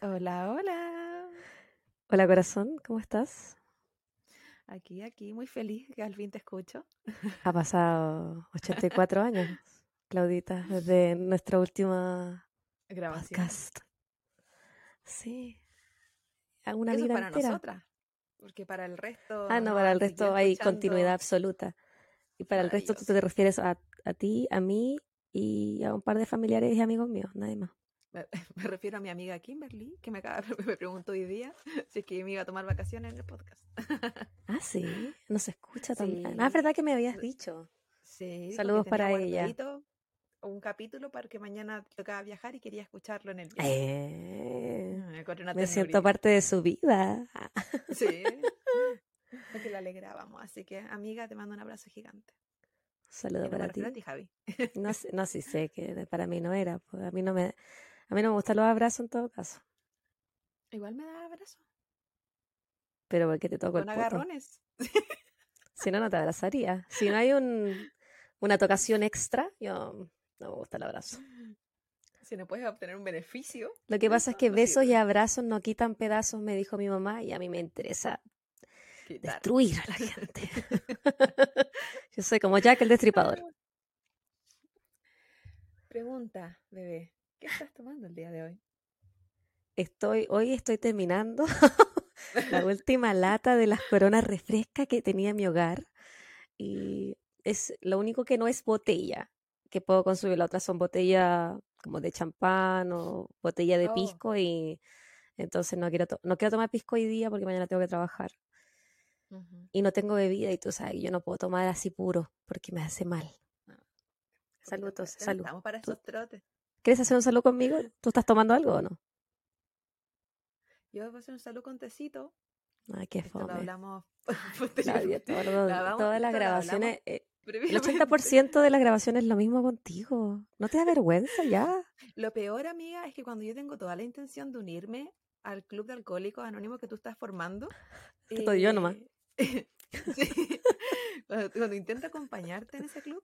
Hola, hola. Hola corazón, ¿cómo estás? Aquí, aquí, muy feliz que al fin te escucho. Ha pasado 84 años, Claudita, desde nuestra última Grabación. podcast. Sí. Eso es vida para entera. nosotras. Porque para el resto. Ah, no, para el resto hay continuidad absoluta. Y para el resto tú te refieres a, a ti, a mí y a un par de familiares y amigos míos, nadie más. Me, me refiero a mi amiga Kimberly, que me, acaba, me preguntó hoy día si es que me iba a tomar vacaciones en el podcast. Ah, sí, no se escucha también. Sí. Ah, es verdad que me habías dicho. Sí, Saludos para ella. guardadito Un capítulo para que mañana tocaba viajar y quería escucharlo en el viaje. Eh, me me siento parte de su vida. Sí. Porque la alegrábamos. Así que, amiga, te mando un abrazo gigante. Saludo no para ti. ti, Javi. No, sé- no, sí sé que para mí no era. pues, a mí no me, a mí no me gustan los abrazos en todo caso. Igual me da abrazo. Pero porque te toco el Con poto. agarrones. Si no, no te abrazaría. Si no hay un, una tocación extra, yo no me gusta el abrazo. Si no puedes obtener un beneficio. Lo que pasa es que no besos y abrazos no quitan pedazos, me dijo mi mamá, y a mí me interesa Destruir a la gente. yo soy como Jack el destripador. Pregunta, bebé. ¿Qué estás tomando el día de hoy? Estoy, hoy estoy terminando la última lata de las coronas refrescas que tenía en mi hogar. Y es lo único que no es botella que puedo consumir. La otra son botella como de champán o botella de Oh. pisco. Y entonces no quiero, no quiero tomar pisco hoy día porque mañana tengo que trabajar. Y no tengo bebida y tú sabes, yo no puedo tomar así puro porque me hace mal. Salud, fuerte. No salud. Estamos para esos trotes. ¿Quieres hacer un saludo conmigo? ¿Tú estás tomando algo o no? Yo voy a hacer un salud con tecito. Ay, qué Esto lo fome. hablamos Claudia, todo- Lo hablamos- todas las grabaciones, eh, el previamente. 80% de las grabaciones es lo mismo contigo. ¿No te da vergüenza ya? Lo peor, amiga, es que cuando yo tengo toda la intención de unirme al club de alcohólicos anónimos que tú estás formando. Estoy yo nomás. sí, cuando, cuando intento acompañarte en ese club,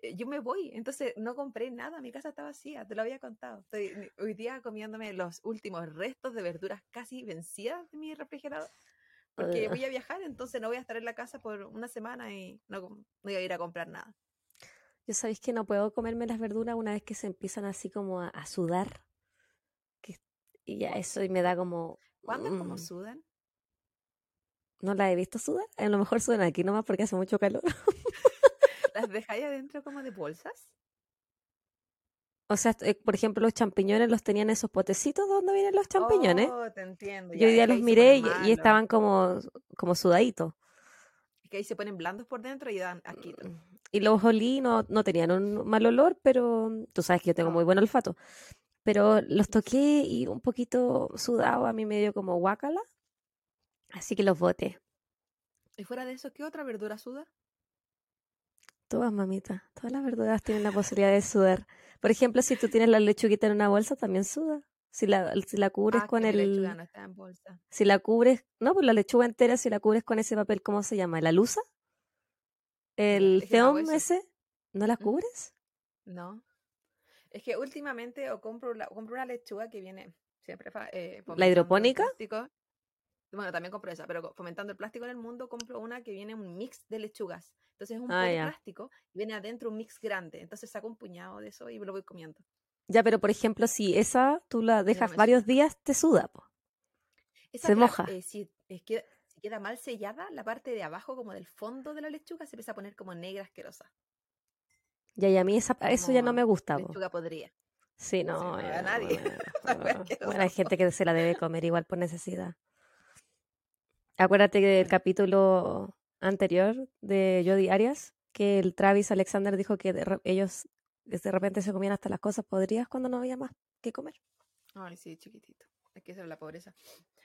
eh, yo me voy. Entonces no compré nada, mi casa está vacía, te lo había contado. Estoy hoy día comiéndome los últimos restos de verduras casi vencidas de mi refrigerador. Porque voy a viajar, entonces no voy a estar en la casa por una semana y no, voy a ir a comprar nada. Yo sabéis que no puedo comerme las verduras una vez que se empiezan así como a, a sudar. Que, y ya eso y me da como... ¿Cuándo es como mm, sudan? No la he visto sudar. A lo mejor sudan aquí nomás porque hace mucho calor. ¿Las dejáis adentro como de bolsas? O sea, eh, por ejemplo, los champiñones los tenían en esos potecitos donde vienen los champiñones. Oh, te entiendo. Yo ya, hoy día los miré y, estaban como, como sudaditos. Es que ahí se ponen blandos por dentro y dan asquito. Y los olí, no, no tenían un mal olor, pero mm, tú sabes que yo tengo muy buen olfato. Pero los toqué y un poquito sudado, a mí me dio como guácala. Así que los boté. Y fuera de eso, ¿qué otra verdura suda? Todas, mamita. Todas las verduras tienen la posibilidad de sudar. Por ejemplo, si tú tienes la lechuguita en una bolsa, también suda. Si la, si la cubres Ah, con que el... lechuga no está en bolsa. Si la cubres... No, pues la lechuga entera, si la cubres con ese papel, ¿cómo se llama? ¿La luza? ¿El film eso. ese? ¿No la ¿Mm? cubres? No. Es que últimamente o compro, la- compro una lechuga que viene siempre eh, ¿La hidropónica? plástico. Bueno, también compro esa, pero fomentando el plástico en el mundo, compro una que viene un mix de lechugas. Entonces es un Ah, plástico y viene adentro un mix grande. Entonces saco un puñado de eso y me lo voy comiendo. Ya, pero por ejemplo, si esa tú la dejas varios días, te suda, po. Esa, Se claro, moja. eh, si, es que, si queda mal sellada, la parte de abajo, como del fondo de la lechuga, se empieza a poner como negra asquerosa. Ya, y a mí esa, eso ya no me gusta, po. Lechuga podría. Sí, no no. se ya a no, nadie. bueno, hay gente que se la debe comer igual por necesidad. Acuérdate del capítulo anterior de Jodi Arias, que el Travis Alexander dijo que ellos de repente se comían hasta las cosas podridas cuando no había más que comer. Ay, sí, chiquitito. Es que es la pobreza.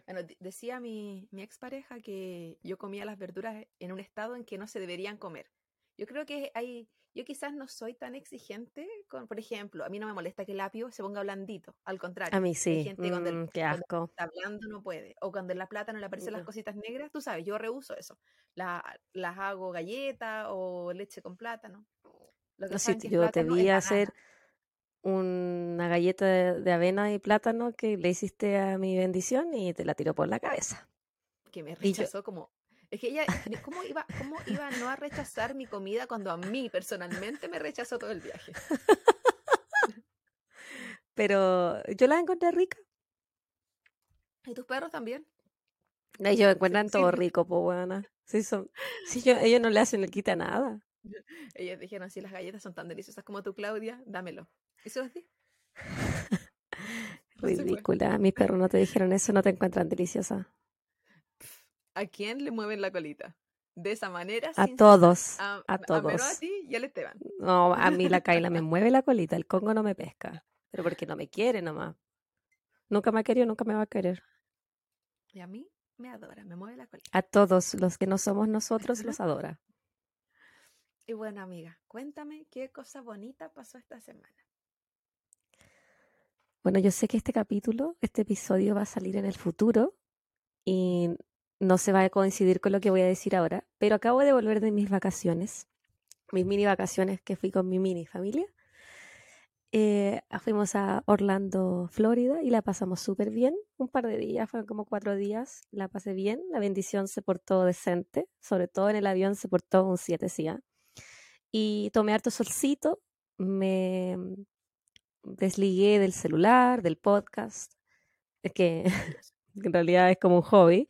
Bueno, decía mi, mi expareja que yo comía las verduras en un estado en que no se deberían comer. Yo creo que hay, yo quizás no soy tan exigente con, por ejemplo, a mí no me molesta que el apio se ponga blandito, al contrario. A mí Hay sí. gente cuando el- Mm, qué cuando asco. está blando no puede. O cuando en la plata no le aparecen las No. cositas negras, tú sabes, yo reuso eso. La- las hago galleta o leche con plátano. Lo que No, es yo te vi hacer una galleta de, de avena y plátano que le hiciste a mi bendición y te la tiró por la cabeza. Que me Y yo, rechazó como... Es que ella, ¿cómo iba, ¿cómo iba no a rechazar mi comida cuando a mí personalmente me rechazó todo el viaje? pero yo la encontré rica. ¿Y tus perros también? Ellos Sí, encuentran todo sí. rico, pues buena. Sí, son, sí, yo- ellos no le hacen le quita nada. Ellos dijeron, si las galletas son tan deliciosas como tú, Claudia, dámelo. Y se los di. No. Ridícula. Mis perros no te dijeron eso, no te encuentran deliciosa. ¿A quién le mueven la colita? De esa manera, A todos, A, a a Mero, a todos. ti y al Esteban. No, a mí la Kaila me mueve la colita, el Congo no me pesca. Pero porque no me quiere nomás. Nunca me ha querido, nunca me va a querer. Y a mí me adora, me mueve la colita. A todos los que no somos nosotros los adora. Y bueno, amiga, cuéntame qué cosa bonita pasó esta semana. Bueno, yo sé que este capítulo, este episodio va a salir en el futuro y no se va a coincidir con lo que voy a decir ahora, pero acabo de volver de mis vacaciones, mis mini vacaciones que fui con mi mini familia. Eh, fuimos a Orlando, Florida y la pasamos súper bien. Un par de días, fueron como cuatro días, la pasé bien. La bendición se portó decente, sobre todo en el avión se portó un 7 sí, ¿ah? Y tomé harto solcito, me desligué del celular, del podcast, que en realidad es como un hobby.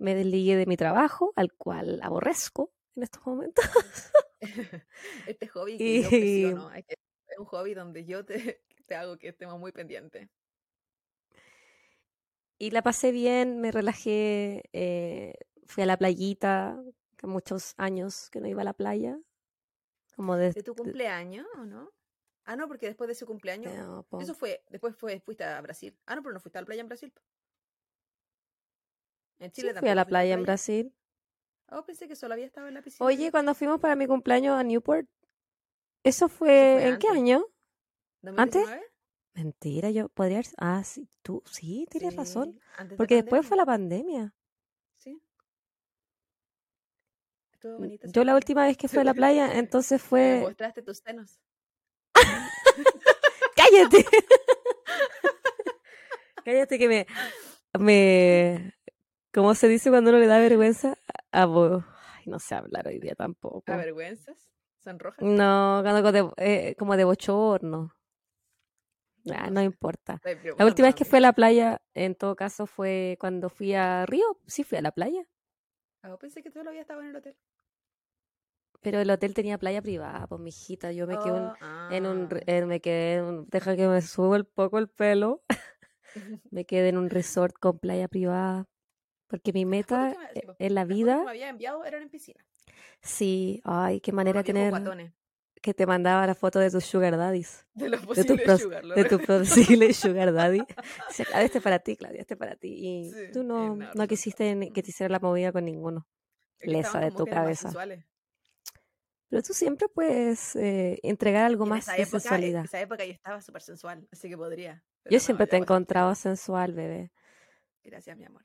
Me desligué de mi trabajo, al cual aborrezco en estos momentos. Este hobby que yo Y, presiono, es un hobby donde yo te, te hago que estemos muy pendientes. y la pasé bien, me relajé, eh, fui a la playita, que muchos años que no iba a la playa, como ¿De tu cumpleaños o no? Ah, no, porque después de ese cumpleaños, No, po. eso fue, después fue, fuiste a Brasil. Ah, no, pero no fuiste a la playa en Brasil. En Sí, Chile fui a la playa en Brasil. Oh, pensé que solo había estado en la piscina. Oye, cuando fuimos para mi cumpleaños a Newport, ¿eso Eso fue fue en qué antes. año? ¿Antes? ¿2019? Mentira, yo podría... Ah, sí, tú, sí, tienes razón. Sí, antes de Porque después fue la pandemia. Sí. Estuvo esa Yo la última vez que fui a la playa, entonces Me fue... mostraste tus senos. ¡Cállate! Cállate que me... me... ¿Cómo se dice cuando uno le da vergüenza? Abo- Ay, no sé hablar hoy día tampoco. ¿Avergüenzas? ¿Son rojas? No, cuando de, eh, como de bochorno. Ah, No importa. La última vez a que fui a la playa, en todo caso, fue cuando fui a Río. Sí, fui a la playa. Ah, pensé que solo había estado en el hotel. Pero el hotel tenía playa privada, pues, mijita. Yo me quedé en, Oh, en un... ah. en- me quedé en un- Deja que me suba un poco el pelo. Me quedé en un resort con playa privada. Porque mi meta me, en la vida, que me había enviado eran en piscina. sí, ay, qué manera de tener guatones. que te mandaba la foto de tus sugar daddies, De los de tu, posibles pros- sugar, lo de tu recuerdo. posible sugar daddy. Decía, "Claudia, este es para ti, Claudia, este es para ti. Y Sí, tú no, en no absoluto. quisiste que te hiciera la movida con ninguno. Lesa de tu cabeza. Pero tú siempre puedes eh, entregar algo en más de época, en sensualidad. esa época yo estaba súper sensual, así que podría. Yo no, siempre te he encontrado sensual, bebé. Gracias, mi amor.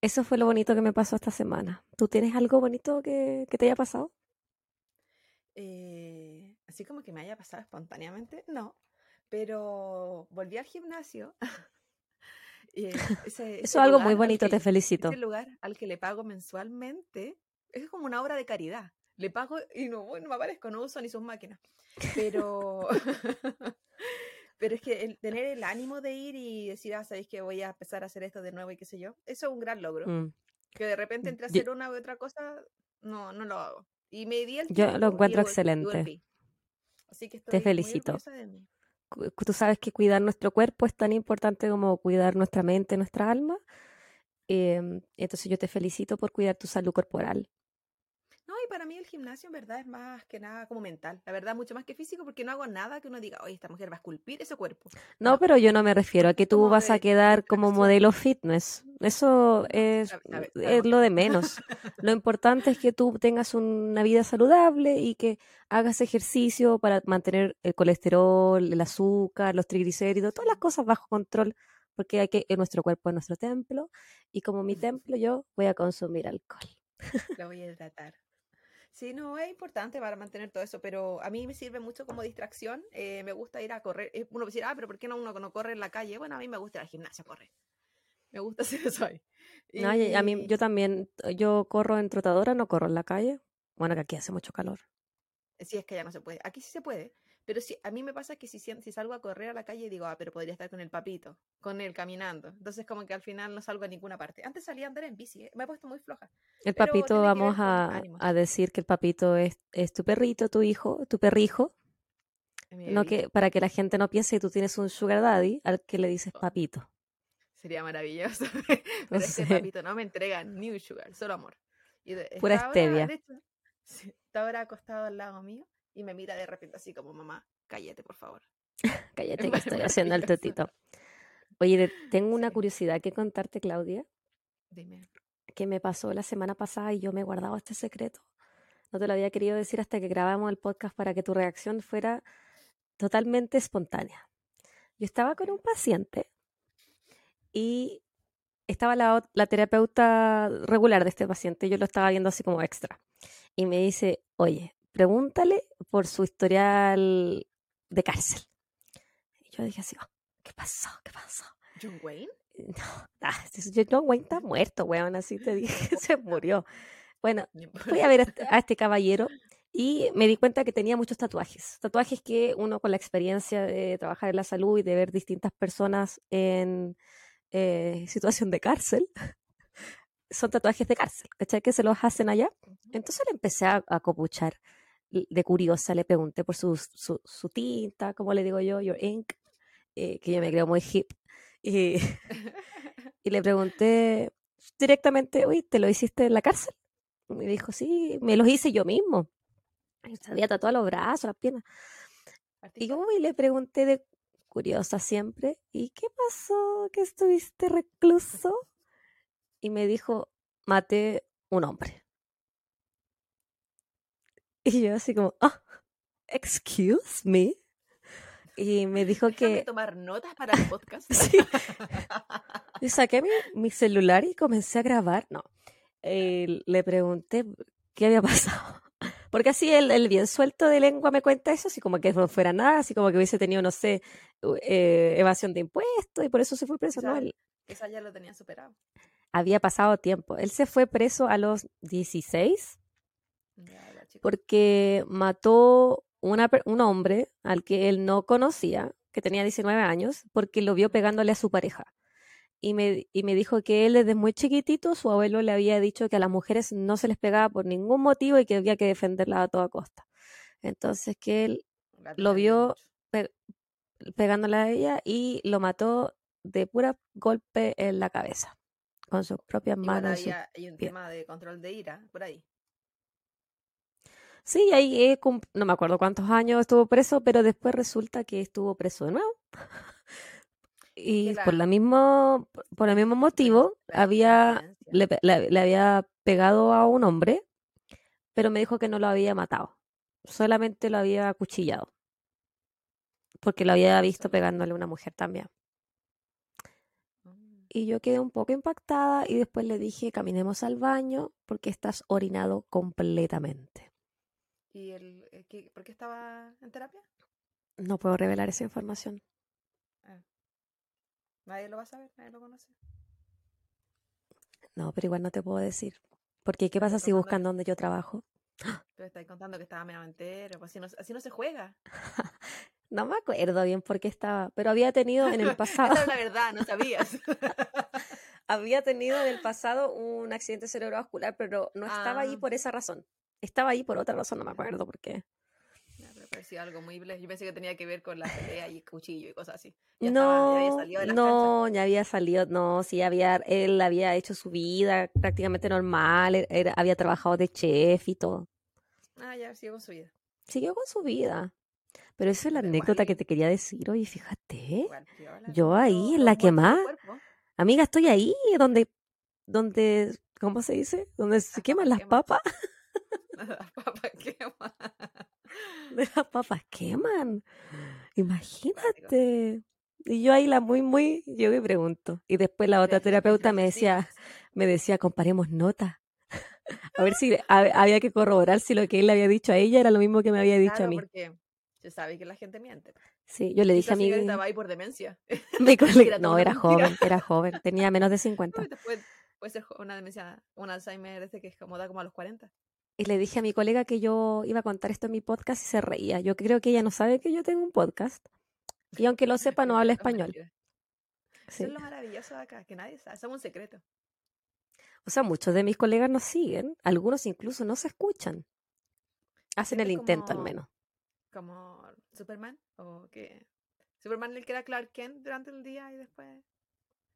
Eso fue lo bonito que me pasó esta semana. ¿Tú tienes algo bonito que, que te haya pasado? Eh, así como que me haya pasado espontáneamente, no. Pero volví al gimnasio. ese, Eso es algo muy bonito, te felicito. ese lugar al que le pago mensualmente es como una obra de caridad. Le pago y no, no me aparezco, no uso ni sus máquinas. Pero, pero es que el tener el ánimo de ir y decir, ah, sabéis que voy a empezar a hacer esto de nuevo y qué sé yo, eso es un gran logro. Mm. Que de repente entre a Yo, hacer una u otra cosa, no, no lo hago. Y me di el yo lo encuentro excelente. Así que Te estoy muy felicito. orgullosa de mí. Cu- Tú sabes que cuidar nuestro cuerpo es tan importante como cuidar nuestra mente, nuestra alma. Em, entonces yo te felicito por cuidar tu salud corporal. Para mí el gimnasio en verdad es más que nada como mental. La verdad, mucho más que físico, porque no hago nada que uno diga, oye, esta mujer va a esculpir ese cuerpo. No, pero yo no me refiero a que tú vas a quedar como modelo fitness. Eso es, sabe- sabe- es sabemos lo que de no. menos. Lo importante es que tú tengas una vida saludable y que hagas ejercicio para mantener el colesterol, el azúcar, los triglicéridos, todas las cosas bajo control, porque hay que, en nuestro cuerpo es nuestro templo y como mi templo yo voy a consumir alcohol. Lo voy a tratar. Sí, no, es importante para mantener todo eso, pero a mí me sirve mucho como distracción. eh, me gusta ir a correr. Eh, Uno decir, ah, pero ¿por qué no uno no corre en la calle? Bueno, a mí me gusta ir al gimnasio a correr. Me gusta hacer eso ahí. No, a mí, yo también, yo corro en trotadora, no corro en la calle. Bueno, que aquí hace mucho calor. si es que ya no se puede. Aquí sí se puede, pero sí, a mí me pasa que si, si salgo a correr a la calle digo, ah, pero podría estar con el papito, con él caminando. Entonces como que al final no salgo a ninguna parte. Antes salía a andar en bici, eh, me he puesto muy floja. El Pero papito, vamos a, a decir que el papito es, es tu perrito, tu hijo, tu perrijo. No que, para que la gente no piense que tú tienes un sugar daddy al que le dices Oh. papito. Sería maravilloso. Pero No sé. papito no me entrega ni un sugar, solo amor. Y de- Pura está ahora, stevia. de hecho, está ahora acostado al lado mío y me mira de repente así como, mamá, cállate, por favor. Cállate que estoy haciendo el tutito. Oye, tengo una Sí. curiosidad que contarte, Claudia, Dime. que me pasó la semana pasada y yo me he guardado este secreto. No te lo había querido decir hasta que grabamos el podcast para que tu reacción fuera totalmente espontánea. Yo estaba con un paciente y estaba la, la terapeuta regular de este paciente, yo lo estaba viendo así como extra. Y me dice, oye, pregúntale por su historial de cárcel. Y yo dije así, "Oh, ¿qué pasó? ¿Qué pasó? ¿John Wayne? No, ah, John Wayne está muerto, weón, así te dije, se murió. Bueno, fui a ver a este, a este caballero y me di cuenta que tenía muchos tatuajes. Tatuajes que uno con la experiencia de trabajar en la salud y de ver distintas personas en eh, situación de cárcel, son tatuajes de cárcel, ¿cachai? Que se los hacen allá. Entonces le empecé a, a copuchar. De curiosa le pregunté por su, su, su tinta, como le digo yo, your ink, eh, que yo me creo muy hip. Y, y le pregunté directamente, uy, ¿te lo hiciste en la cárcel? Y me dijo, sí, me los hice yo mismo. Y se había tatuado los brazos, las piernas. Y yo uy, le pregunté de curiosa siempre, ¿y qué pasó que estuviste recluso? Y me dijo, maté un hombre. Y yo así como, ah, excuse me. Y me dijo Déjame que tomar notas para el podcast. Sí. Y saqué mi, mi celular y comencé a grabar. No. Eh, le pregunté qué había pasado. Porque así el, el bien suelto de lengua me cuenta eso, así como que no fuera nada, así como que hubiese tenido, no sé, eh, evasión de impuestos y por eso se fue preso. No, Quizá- él Esa ya lo tenía superado. había pasado tiempo. Él se fue preso a los 16 Ya, la chica. Porque mató una, un hombre al que él no conocía, que tenía 19 años, porque lo vio pegándole a su pareja. Y me, y me dijo que él desde muy chiquitito, su abuelo le había dicho que a las mujeres no se les pegaba por ningún motivo y que había que defenderlas a toda costa. Entonces que él lo vio pe- pegándole a ella y lo mató de pura golpe en la cabeza, con sus propias manos. y su- había, hay un pie. tema de control de ira por ahí. Sí, ahí eh, no me acuerdo cuántos años estuvo preso, pero después resulta que estuvo preso de nuevo. Y por la- mismo, por el mismo motivo, había, le, le- le había pegado a un hombre, pero me dijo que no lo había matado, solamente lo había acuchillado, porque lo había visto pegándole a una mujer también. Mm. Y yo quedé un poco impactada y después le dije, caminemos al baño porque estás orinado completamente. ¿Y el, eh, qué- por qué estaba en terapia? No puedo revelar esa información. Nadie lo va a saber, nadie lo conoce. No, pero igual no te puedo decir. Porque ¿qué pasa si buscan donde yo trabajo? Pero estáis contando que estaba medio entero, pues así no, así no se juega. No me acuerdo bien por qué estaba, pero había tenido en el pasado, Esa es la verdad, no sabías. había tenido en el pasado un accidente cerebrovascular, pero no estaba ahí Ah. por esa razón. Estaba ahí por otra razón, no me acuerdo por qué. Ya, pero parecía algo muy ble- Yo pensé que tenía que ver con la pelea y cuchillo y cosas así. Ya estaba- ya había No, salido de las canchas. no, ya había salido, no, sí, había, él había hecho su vida prácticamente normal, era- había trabajado de chef y todo. Ah, ya, sigo con su vida. Siguió con su vida. Pero esa es la Pero anécdota que te quería decir. Oye, fíjate, Yo ¿no? ahí, en la cuerpo. amiga, estoy ahí donde, donde, ¿cómo se dice? Donde se queman las papas. Las papas queman. Las papas queman. Imagínate. Y yo ahí la muy, muy, yo me pregunto. Y después la otra terapeuta me decía, me decía, comparemos notas. A ver si había que corroborar si lo que él le había dicho a ella era lo mismo que me había dicho a mí. porque se sabe que la gente miente. Sí, yo le dije a mi... estaba ahí por demencia. no, era joven, era joven, tenía menos de 50. Puede, ser una demencia, un Alzheimer ese que es como da como a los 40. Y le dije a mi colega que yo iba a contar esto en mi podcast y se reía. Yo creo que ella no sabe que yo tengo un podcast. Y aunque lo sepa, no habla español. Eso es lo maravilloso de acá, que nadie sabe, somos un secreto. O sea, muchos de mis colegas nos siguen, algunos incluso no se escuchan. Hacen el intento al menos. Como Superman, o que Superman el que era Clark Kent durante el día y después.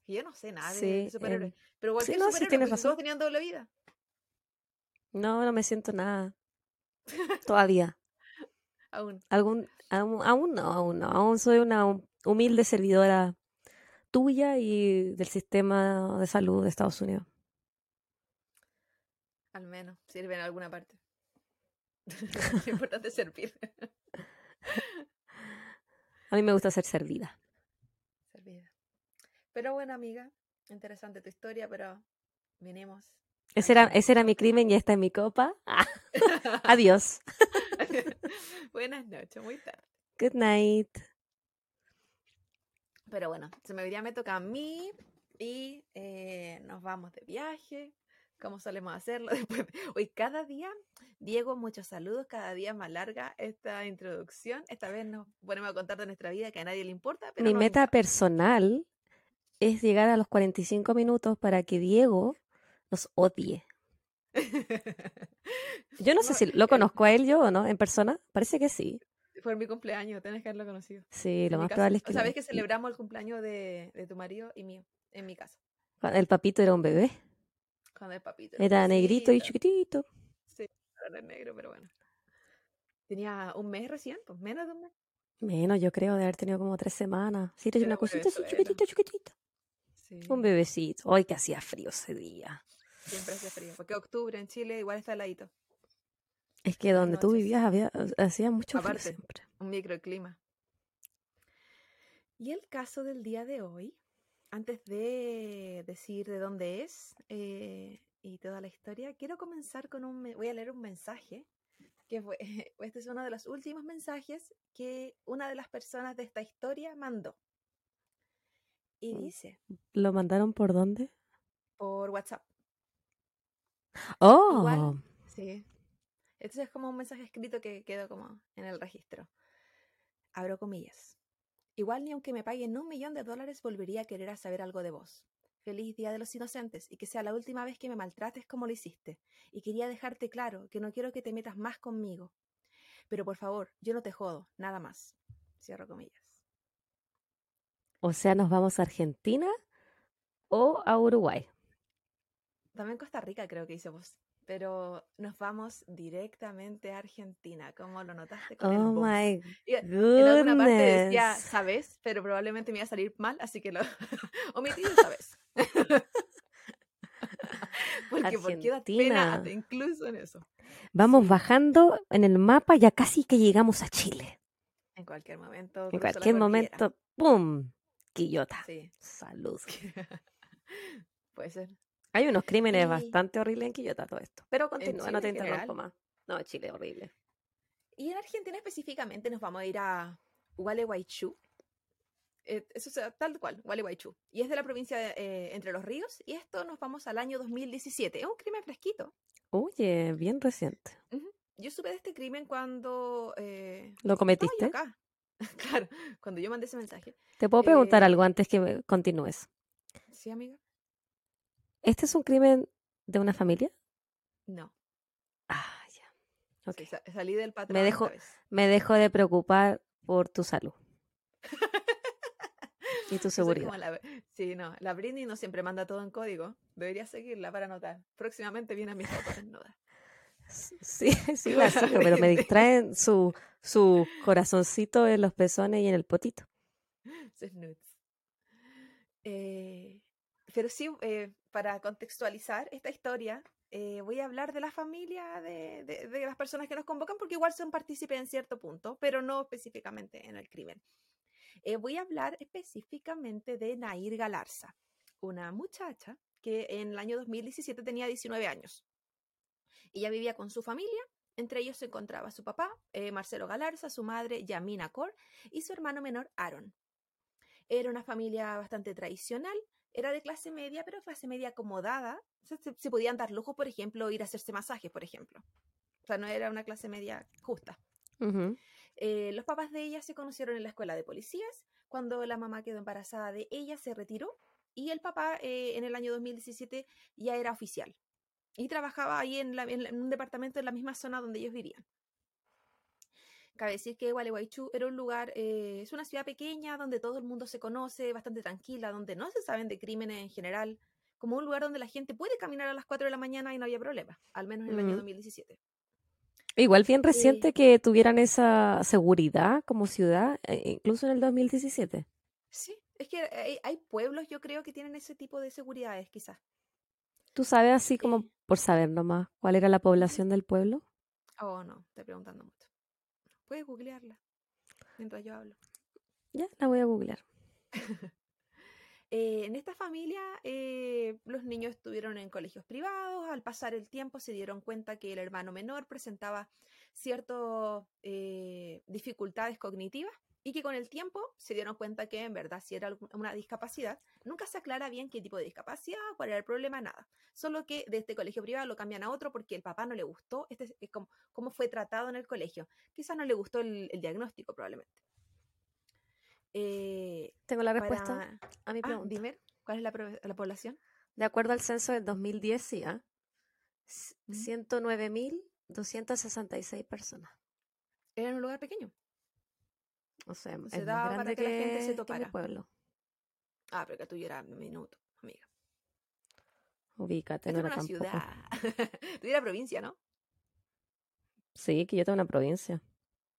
Y yo no sé nada de superhéroes. pero igual sí, no, sí tienes razón. todos tenían doble vida. No, no me siento nada. Todavía. aún. Algún, aún. Aún no, aún no. Aún soy una humilde servidora tuya y del sistema de salud de Estados Unidos. Al menos, sirve en alguna parte. es importante servir. A mí me gusta ser servida. Servida. Pero bueno, amiga, interesante tu historia, pero venimos. Ese era, ese era mi crimen y esta es mi copa. Adiós. Buenas noches, muy tarde. Good night. Pero bueno, se me, me toca a mí y eh, nos vamos de viaje, como solemos hacerlo. Después, hoy cada día, Diego, muchos saludos, cada día más larga esta introducción. Esta vez nos ponemos a contar de nuestra vida que a nadie le importa. Mi meta personal es llegar a los 45 minutos para que Diego nos odie. yo no sé si lo conozco a él yo o no, en persona. Parece que sí. Fue mi cumpleaños, tenés que haberlo conocido. Sí, lo más probable es que. Sabes que celebramos el cumpleaños de, tu marido y mío, en mi casa. El papito era un bebé. Cuando el papito. Era, negrito y chiquitito. Sí, era negro, pero bueno. Tenía un mes recién, pues menos de un mes. Menos, yo creo, de haber tenido como tres semanas. Sí, era una cosita así, chiquitito, chiquitito. Sí. Un bebecito. Hoy que hacía frío ese día. Siempre hacía frío. Porque octubre en Chile igual está heladito. Es que donde tú vivías había, hacía mucho frío siempre. Un microclima. Y el caso del día de hoy, antes de decir de dónde es eh, y toda la historia, quiero comenzar con un... Voy a leer un mensaje, que fue, este es uno de los últimos mensajes que una de las personas de esta historia mandó. Y mm, dice... ¿Lo mandaron por dónde? Por WhatsApp. Oh. sí. Este es como un mensaje escrito que quedó como en el registro. Abro comillas. Igual ni aunque me paguen un millón de dólares volvería a querer a saber algo de vos. Feliz Día de los Inocentes y que sea la última vez que me maltrates como lo hiciste. Y quería dejarte claro que no quiero que te metas más conmigo. Pero por favor, yo no te jodo, nada más. Cierro comillas. O sea, ¿nos vamos a Argentina o a Uruguay? También Costa Rica creo que hice vos pero nos vamos directamente a Argentina. ¿Cómo lo notaste con oh el my En alguna parte decía, sabes, pero probablemente me iba a salir mal, así que lo omití, sabes. Porque, porque da pena, incluso en eso. Vamos bajando en el mapa, ya casi que llegamos a Chile. En cualquier momento. En cualquier momento, ¡pum! Quillota. Sí. Salud. Puede ser. Hay unos crímenes bastante horribles en Quillota, todo esto. Pero continúa, no te interrumpo más. No, Chile es horrible. Y en Argentina específicamente nos vamos a ir a Gualeguaychú. Eh, eso es tal cual, Gualeguaychú. Y es de la provincia de, eh, Entre los Ríos. Y esto nos vamos al año 2017. Es un crimen fresquito. Oye, bien reciente. Yo supe de este crimen cuando... Eh, ¿Lo cometiste? Acá. claro, cuando yo mandé ese mensaje. ¿Te puedo preguntar algo antes que continúes? Sí, amiga. ¿Este es un crimen de una familia? No. Ah, ya. Okay. salí del patrón. Me dejo, me dejo de preocupar por tu salud. y tu seguridad. sí, no. La Britney no siempre manda todo en código. Debería seguirla para anotar. Próximamente viene a mis fotos desnudas. Sí, sí la sigo, pero me distraen su, su corazoncito en los pezones y en el potito. Eh, pero sí, eh, para contextualizar esta historia, eh, voy a hablar de la familia de, de, las personas que nos convocan, porque igual son partícipes en cierto punto, pero no específicamente en el crimen. Eh, voy a hablar específicamente de Nair Galarza, una muchacha que en el año 2017 tenía 19 años. Ella vivía con su familia, entre ellos se encontraba su papá, Marcelo Galarza, su madre, Yamina Cor, y su hermano menor, Aaron. Era una familia bastante tradicional, era de clase media, pero clase media acomodada. se, podían dar lujo, por ejemplo, ir a hacerse masajes, por ejemplo. O sea, no era una clase media justa. Eh, los papás de ella se conocieron en la escuela de policías. Cuando la mamá quedó embarazada de ella, se retiró y el papá eh, en el año 2017 ya era oficial y trabajaba ahí en, un departamento en la misma zona donde ellos vivían. Cabe decir que Gualeguaychú era un lugar, eh, es una ciudad pequeña donde todo el mundo se conoce, bastante tranquila, donde no se saben de crímenes en general, como un lugar donde la gente puede caminar a las 4 de la mañana y no había problema, al menos en el año 2017. Igual bien reciente que tuvieran esa seguridad como ciudad, eh, incluso en el 2017. Sí, es que hay, pueblos, yo creo, que tienen ese tipo de seguridades, quizás. ¿Tú sabes así como por saber nomás cuál era la población del pueblo? Oh, no, estoy preguntando mucho. Puedes googlearla mientras yo hablo. Ya, la voy a googlear. Eh, en esta familia, eh, los niños estuvieron en colegios privados. Al pasar el tiempo, se dieron cuenta que el hermano menor presentaba ciertas eh, dificultades cognitivas y que con el tiempo se dieron cuenta que en verdad si era una discapacidad, nunca se aclara bien qué tipo de discapacidad, cuál era el problema, nada. Solo que de este colegio privado lo cambian a otro porque el papá no le gustó este, es como, cómo fue tratado en el colegio. Quizás no le gustó el, diagnóstico probablemente. Eh, Tengo la respuesta a mi ah, pregunta. dime, ¿cuál es la, población? De acuerdo al censo del 2010, sí, ¿ah? 109.266 personas. Era en un lugar pequeño. O sea, se es más grande que, la gente se topara. pueblo. Ah, pero que tú era minuto, amiga. Ubícate, no era una ciudad. tú eras provincia, ¿no? Sí, Quillota es una provincia.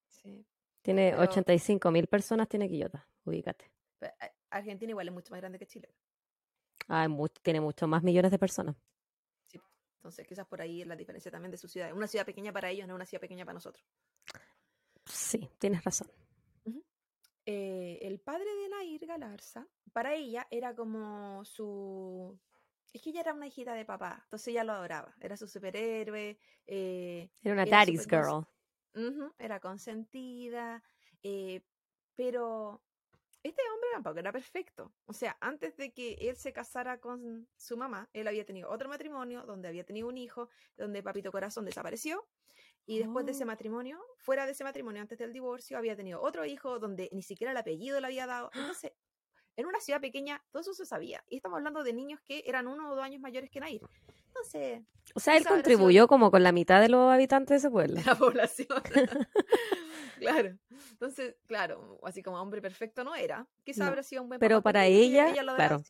Sí. Tiene 85 mil personas, tiene Quillota. Ubícate. Eh, Argentina igual es mucho más grande que Chile. Ah, tiene mucho más millones de personas. Sí. Entonces, quizás por ahí es la diferencia también de su ciudad. Una ciudad pequeña para ellos, no una ciudad pequeña para nosotros. Sí, tienes razón. Eh, el padre de Nair Galarza, para ella era como su... Es que ella era una hijita de papá, entonces ella lo adoraba, era su superhéroe. Eh, era una daddy's girl. era consentida, eh, pero este hombre tampoco era perfecto. O sea, antes de que él se casara con su mamá, él había tenido otro matrimonio donde había tenido un hijo, donde Papito Corazón desapareció. Y después de ese oh. matrimonio, fuera de ese matrimonio, antes del divorcio, había tenido otro hijo donde ni siquiera el apellido le había dado. Entonces, en una ciudad pequeña, todo eso se sabía. Y estamos hablando de niños que eran uno o dos años mayores que Nair. Entonces. O sea, él contribuyó como con la mitad de los habitantes de ese pueblo. De la población. claro. Entonces, claro, así como hombre perfecto no era. Quizá habría sido un buen Pero para ella, claro.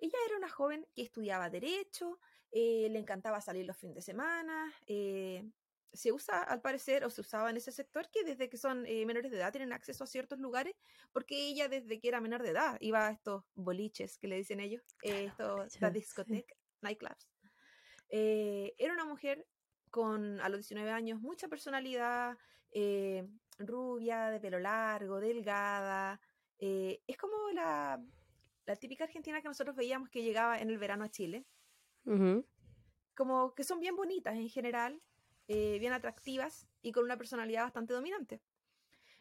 Ella era una joven que estudiaba Derecho, eh, le encantaba salir los fines de semana. Eh, se usa, al parecer, o se usaba en ese sector, que desde que son eh, menores de edad tienen acceso a ciertos lugares, porque ella desde que era menor de edad iba a estos boliches que le dicen ellos, estos, las discotecas, nightclubs. era una mujer con, a los 19 años, mucha personalidad, rubia, de pelo largo, delgada. es como la, la típica argentina que nosotros veíamos que llegaba en el verano a Chile como que son bien bonitas en general, eh, bien atractivas y con una personalidad bastante dominante.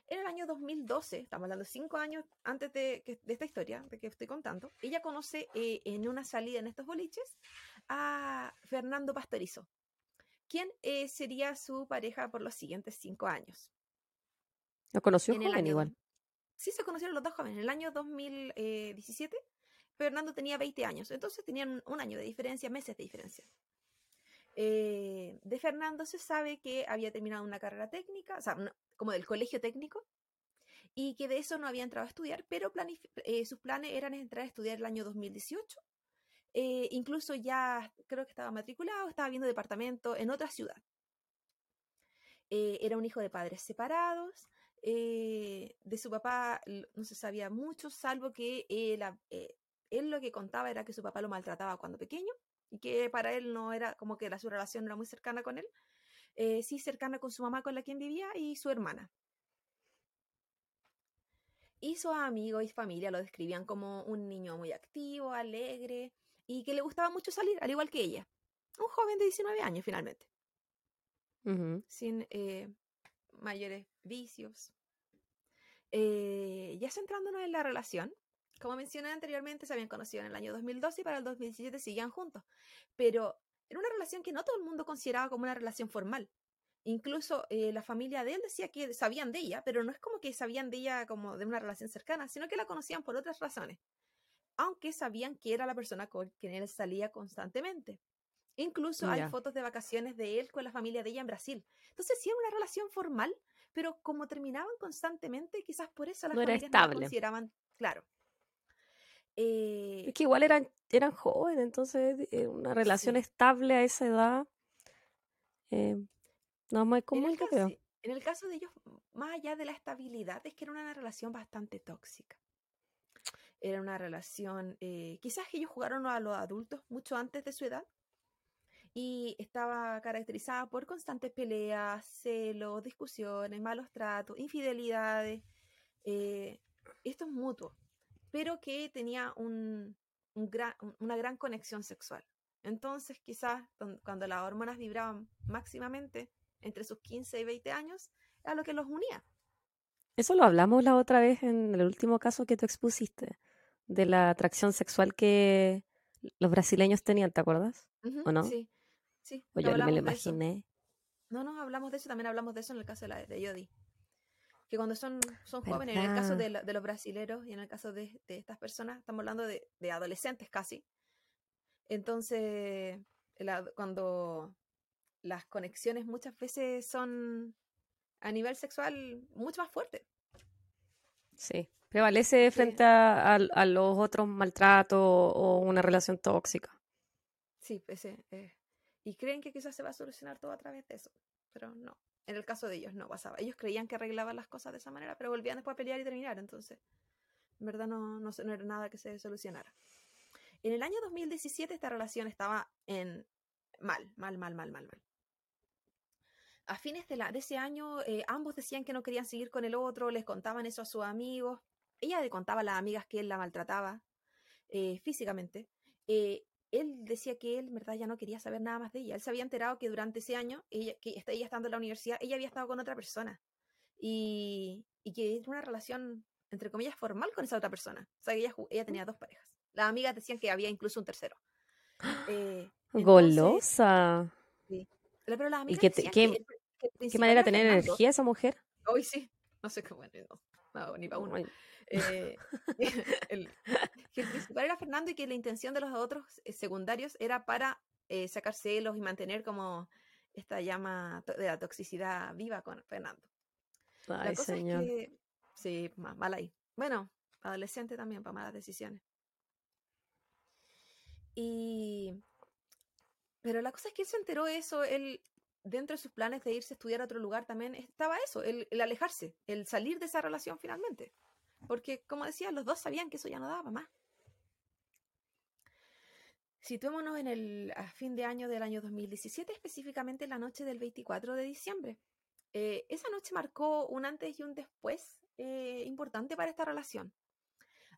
En el año 2012, estamos hablando de cinco años antes de, esta historia de que estoy contando, ella conoce eh, en una salida en estos boliches a Fernando Pastorizo, quien eh, sería su pareja por los siguientes cinco años. ¿Lo conoció joven igual? Sí, se conocieron los dos jóvenes. En el año 2017 Fernando tenía 20 años, entonces tenían un año de diferencia, meses de diferencia. Eh, de Fernando se sabe que había terminado una carrera técnica, como del colegio técnico, y que de eso no había entrado a estudiar, pero eh, sus planes eran entrar a estudiar el año 2018. Eh, incluso ya creo que estaba matriculado, estaba viendo departamento en otra ciudad. era un hijo de padres separados. de su papá no se sabía mucho, salvo que él lo que contaba era que su papá lo maltrataba cuando pequeño y que para él no era como que la, su relación no era muy cercana con él, eh, sí cercana con su mamá con la quien vivía y su hermana. Y sus amigos y familia lo describían como un niño muy activo, alegre y que le gustaba mucho salir, al igual que ella. un joven de 19 años finalmente, sin eh, mayores vicios. Eh, ya centrándonos en la relación, como mencioné anteriormente, se habían conocido en el año 2012 y para el 2017 seguían juntos, pero era una relación que no todo el mundo consideraba como una relación formal. Incluso eh, la familia de él decía que sabían de ella, pero no es como que sabían de ella como de una relación cercana, sino que la conocían por otras razones, aunque sabían que era la persona con quien él salía constantemente. Incluso hay fotos de vacaciones de él con la familia de ella en Brasil. Entonces sí era una relación formal, pero como terminaban constantemente, quizás por eso las no familias no consideraban, claro. Eh, es que igual eran, eran jóvenes, entonces eh, una relación estable a esa edad eh, no es muy común, creo. En el caso de ellos, más allá de la estabilidad, es que era una relación bastante tóxica. Era una relación, quizás ellos jugaron a los adultos mucho antes de su edad, y estaba caracterizada por constantes peleas, celos, discusiones, malos tratos, infidelidades. Eh, esto es mutuo, pero que tenía un, una gran conexión sexual. Entonces, quizás cuando las hormonas vibraban máximamente entre sus 15 y 20 años, era lo que los unía. Eso lo hablamos la otra vez en el último caso que tú expusiste, de la atracción sexual que los brasileños tenían, ¿te acuerdas? ¿O no? Sí. Sí, yo me lo imaginé. No, no, hablamos de eso, también hablamos de eso en el caso de, la, de Yodi. Que cuando son, son jóvenes, en el caso de, de, los brasileros y en el caso de, de estas personas, estamos hablando de, adolescentes casi. Entonces, cuando las conexiones muchas veces son a nivel sexual mucho más fuertes. Sí, prevalece frente a, a, los otros maltratos o una relación tóxica. Sí, ese es y creen que quizás se va a solucionar todo a través de eso, pero no. En el caso de ellos no pasaba. Ellos creían que arreglaban las cosas de esa manera, pero volvían después a pelear y terminar, entonces, en verdad no, no, era nada que se solucionara. En el año 2017 esta relación estaba en mal, mal, mal, mal, mal, mal. A fines de, la, de ese año, eh, ambos decían que no querían seguir con el otro, les contaban eso a sus amigos. Ella le contaba a las amigas que él la maltrataba eh, físicamente. Eh, él decía que él, en verdad, ya no quería saber nada más de ella. Él se había enterado que durante ese año, ella, que ella estando en la universidad, ella había estado con otra persona. Y, y que era una relación, entre comillas, formal con esa otra persona. O sea, que ella, ella tenía dos parejas. Las amigas decían que había incluso un tercero. Eh, Golosa. Sí. Pero las amigas ¿Y qué, qué, qué manera de tener energía esa mujer? Hoy sí. No sé cómo. No, ni para uno. Eh, el, que el principal era Fernando y que la intención de los otros eh, secundarios era para eh, sacar celos y mantener como esta llama de la toxicidad viva con Fernando. Ay, señor. sí, mal ahí. Bueno, adolescente también para malas decisiones. Y pero la cosa es que él se enteró de eso, él dentro de sus planes de irse a estudiar a otro lugar también estaba eso, el alejarse, el salir de esa relación finalmente. Porque, como decía, los dos sabían que eso ya no daba más. Situémonos en el a fin de año del año 2017, específicamente la noche del 24 de diciembre. Eh, esa noche marcó un antes y un después eh, importante para esta relación.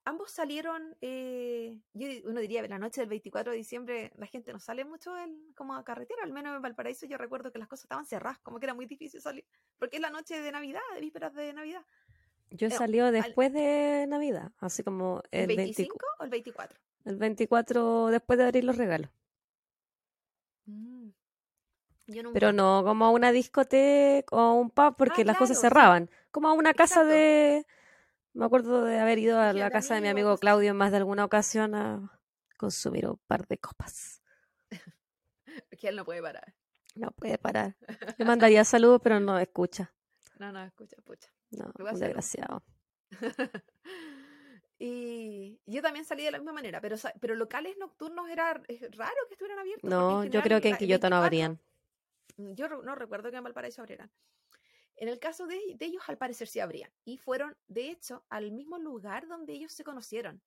Ambos salieron, eh, uno diría, la noche del 24 de diciembre la gente no sale mucho como a carretera, al menos en Valparaíso yo recuerdo que las cosas estaban cerradas, como que era muy difícil salir, porque es la noche de Navidad, de vísperas de Navidad. Yo he salido después de Navidad, así como el, 25 o el 24. El 24 después de abrir los regalos. Mm. Pero no como a una discoteca o un pub porque ah, las cosas cerraban. Como a una casa de... Me acuerdo de haber ido a la casa de mi amigo Claudio en más de alguna ocasión a consumir un par de copas. que él no puede parar. No puede parar. Le mandaría saludos, pero no escucha. No, no escucha, pucha. No, desgraciado. y yo también salí de la misma manera, pero, pero locales nocturnos era raro que estuvieran abiertos. No, yo creo que en Quillota no habrían. Mm, yo no recuerdo que en Valparaíso abrieran. En el caso de, ellos, al parecer sí habrían. Y fueron, de hecho, al mismo lugar donde ellos se conocieron.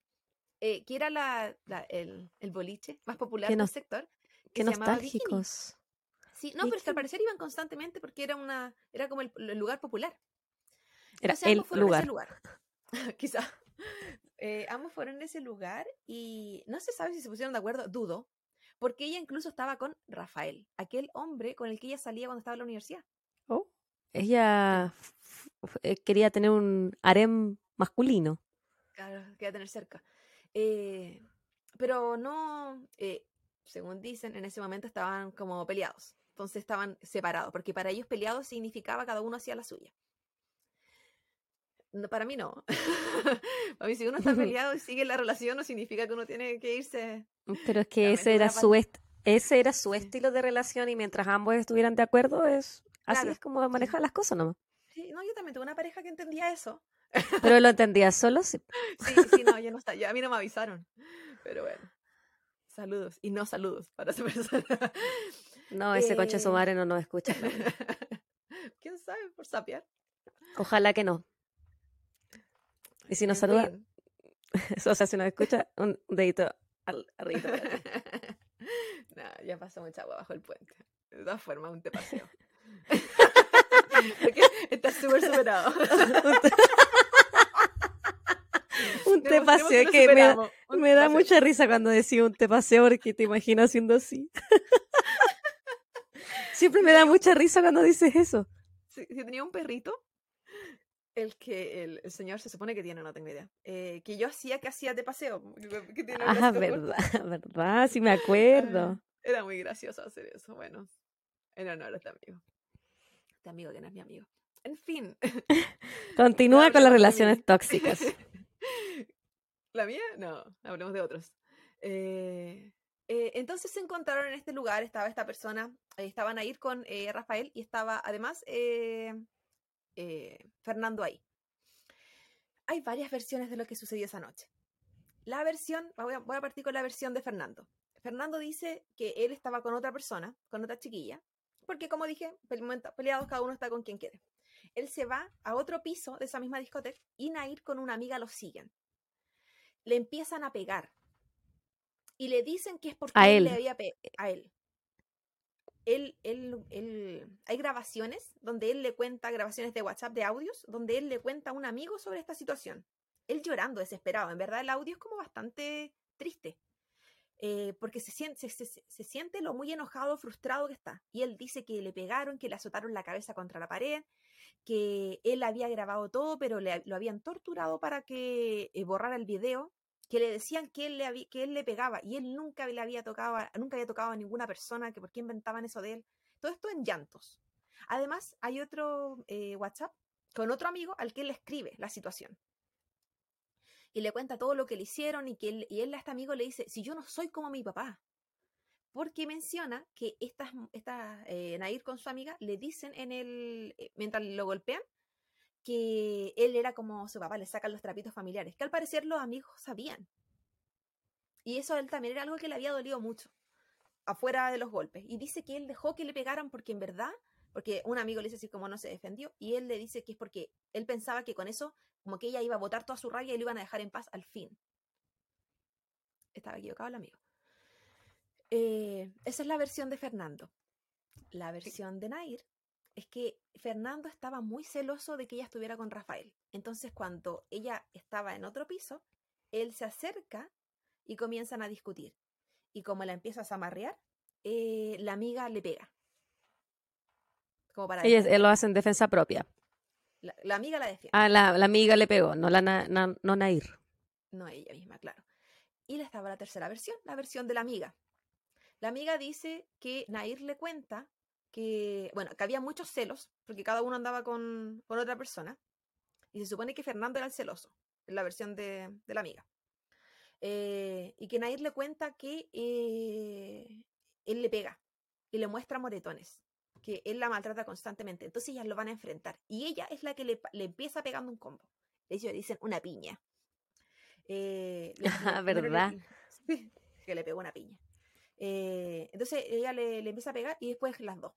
Eh, que era la, el, boliche más popular del sector. Qué nostálgicos. Sí, no, pero es que al parecer iban constantemente porque era una era como el lugar popular. Era el lugar. lugar. Quizá. Eh, ambos fueron en ese lugar y no se sabe si se pusieron de acuerdo, dudo, porque ella incluso estaba con Rafael, aquel hombre con el que ella salía cuando estaba en la universidad. Oh, ella eh, quería tener un harem masculino. Claro, quería tener cerca. Eh, pero no, eh, según dicen, en ese momento estaban como peleados. Entonces estaban separados, porque para ellos peleados significaba cada uno hacía la suya. para mí no. para mí si uno está peleado y sigue la relación no significa que uno tiene que irse. Pero es que ese era, su ese era su estilo de relación y mientras ambos estuvieran de acuerdo, es así es como manejar las cosas nomás. Sí, no, yo también tuve una pareja que entendía eso. Pero lo entendía solo, sí. Sí, sí, no, yo no está, a mí no me avisaron. Pero bueno. Saludos y no saludos para esa persona. No, ese coche su eh. madre no nos escucha. ¿Quién sabe? Por sapiar. Ojalá que no. Y si nos saluda, o sea, si nos escucha, un dedito al, arriba. no, ya pasó mucha agua bajo el puente. De todas formas, un te paseo. estás súper superado. un te paseo que me, da mucha risa cuando decía un te paseo porque te imagino haciendo así. Siempre me da mucha risa cuando dices eso. Si, tenía un perrito, el que el, señor se supone que tiene, no tengo idea, eh, que yo hacía que hacía de paseo. ah, verdad, verdad, sí me acuerdo. Era muy gracioso hacer eso, bueno, en honor a este amigo. Este amigo que no es mi amigo. En fin. Continúa con las relaciones tóxicas. ¿La mía? No, hablemos de otros. Eh, eh, entonces se encontraron en este lugar, estaba esta persona, eh, estaban a ir con Rafael y estaba además Fernando ahí. Hay varias versiones de lo que sucedió esa noche. La versión, voy a, voy a partir con la versión de Fernando. Fernando dice que él estaba con otra persona, con otra chiquilla, porque como dije, peleados cada uno está con quien quiere. Él se va a otro piso de esa misma discoteca y Nair con una amiga lo siguen. Le empiezan a pegar. Y le dicen que es porque a él, le había a él. Él, él, él, hay grabaciones donde él le cuenta, grabaciones de WhatsApp de audios, donde él le cuenta a un amigo sobre esta situación. Él llorando, desesperado. En verdad el audio es como bastante triste. Eh, porque se siente, se, siente lo muy enojado, frustrado que está. Y él dice que le pegaron, que le azotaron la cabeza contra la pared, que él había grabado todo, pero lo habían torturado para que eh, borrara el video, que le decían que él le, que él le pegaba y él nunca le había tocado, nunca había tocado a ninguna persona, que por qué inventaban eso de él. Todo esto en llantos. Además, hay otro eh, WhatsApp con otro amigo al que él le escribe la situación. Y le cuenta todo lo que le hicieron y que él, y él a este amigo le dice, si yo no soy como mi papá, porque menciona que estas, esta, eh, Nair con su amiga le dicen en el, eh, mientras lo golpean, que él era como su papá, le sacan los trapitos familiares, que al parecer los amigos sabían. Y eso a él también era algo que le había dolido mucho, afuera de los golpes. Y dice que él dejó que le pegaran porque en verdad, porque un amigo le dice así como no se defendió, y él le dice que es porque él pensaba que con eso, como que ella iba a botar toda su rabia y lo iban a dejar en paz al fin. Estaba equivocado el amigo. Eh, esa es la versión de Fernando. La versión de Nair es que Fernando estaba muy celoso de que ella estuviera con Rafael. Entonces, cuando ella estaba en otro piso, él se acerca y comienzan a discutir. Y como la empieza a zamarrear, eh, la amiga le pega. Como para él lo hace en defensa propia. La, amiga la defiende. Ah, la, amiga le pegó, no, la no Nair. No ella misma, claro. Y le estaba la tercera versión, la versión de la amiga. La amiga dice que Nair le cuenta que, bueno, que había muchos celos, porque cada uno andaba con, otra persona, y se supone que Fernando era el celoso, en la versión de, la amiga. Eh, y que Nair le cuenta que eh, él le pega y le muestra moretones, que él la maltrata constantemente. Entonces ellas lo van a enfrentar. Y ella es la que le, empieza pegando un combo. Ellos dicen una piña. Eh, ¿Verdad? que le pegó una piña. Eh, entonces ella le, empieza a pegar y después las dos.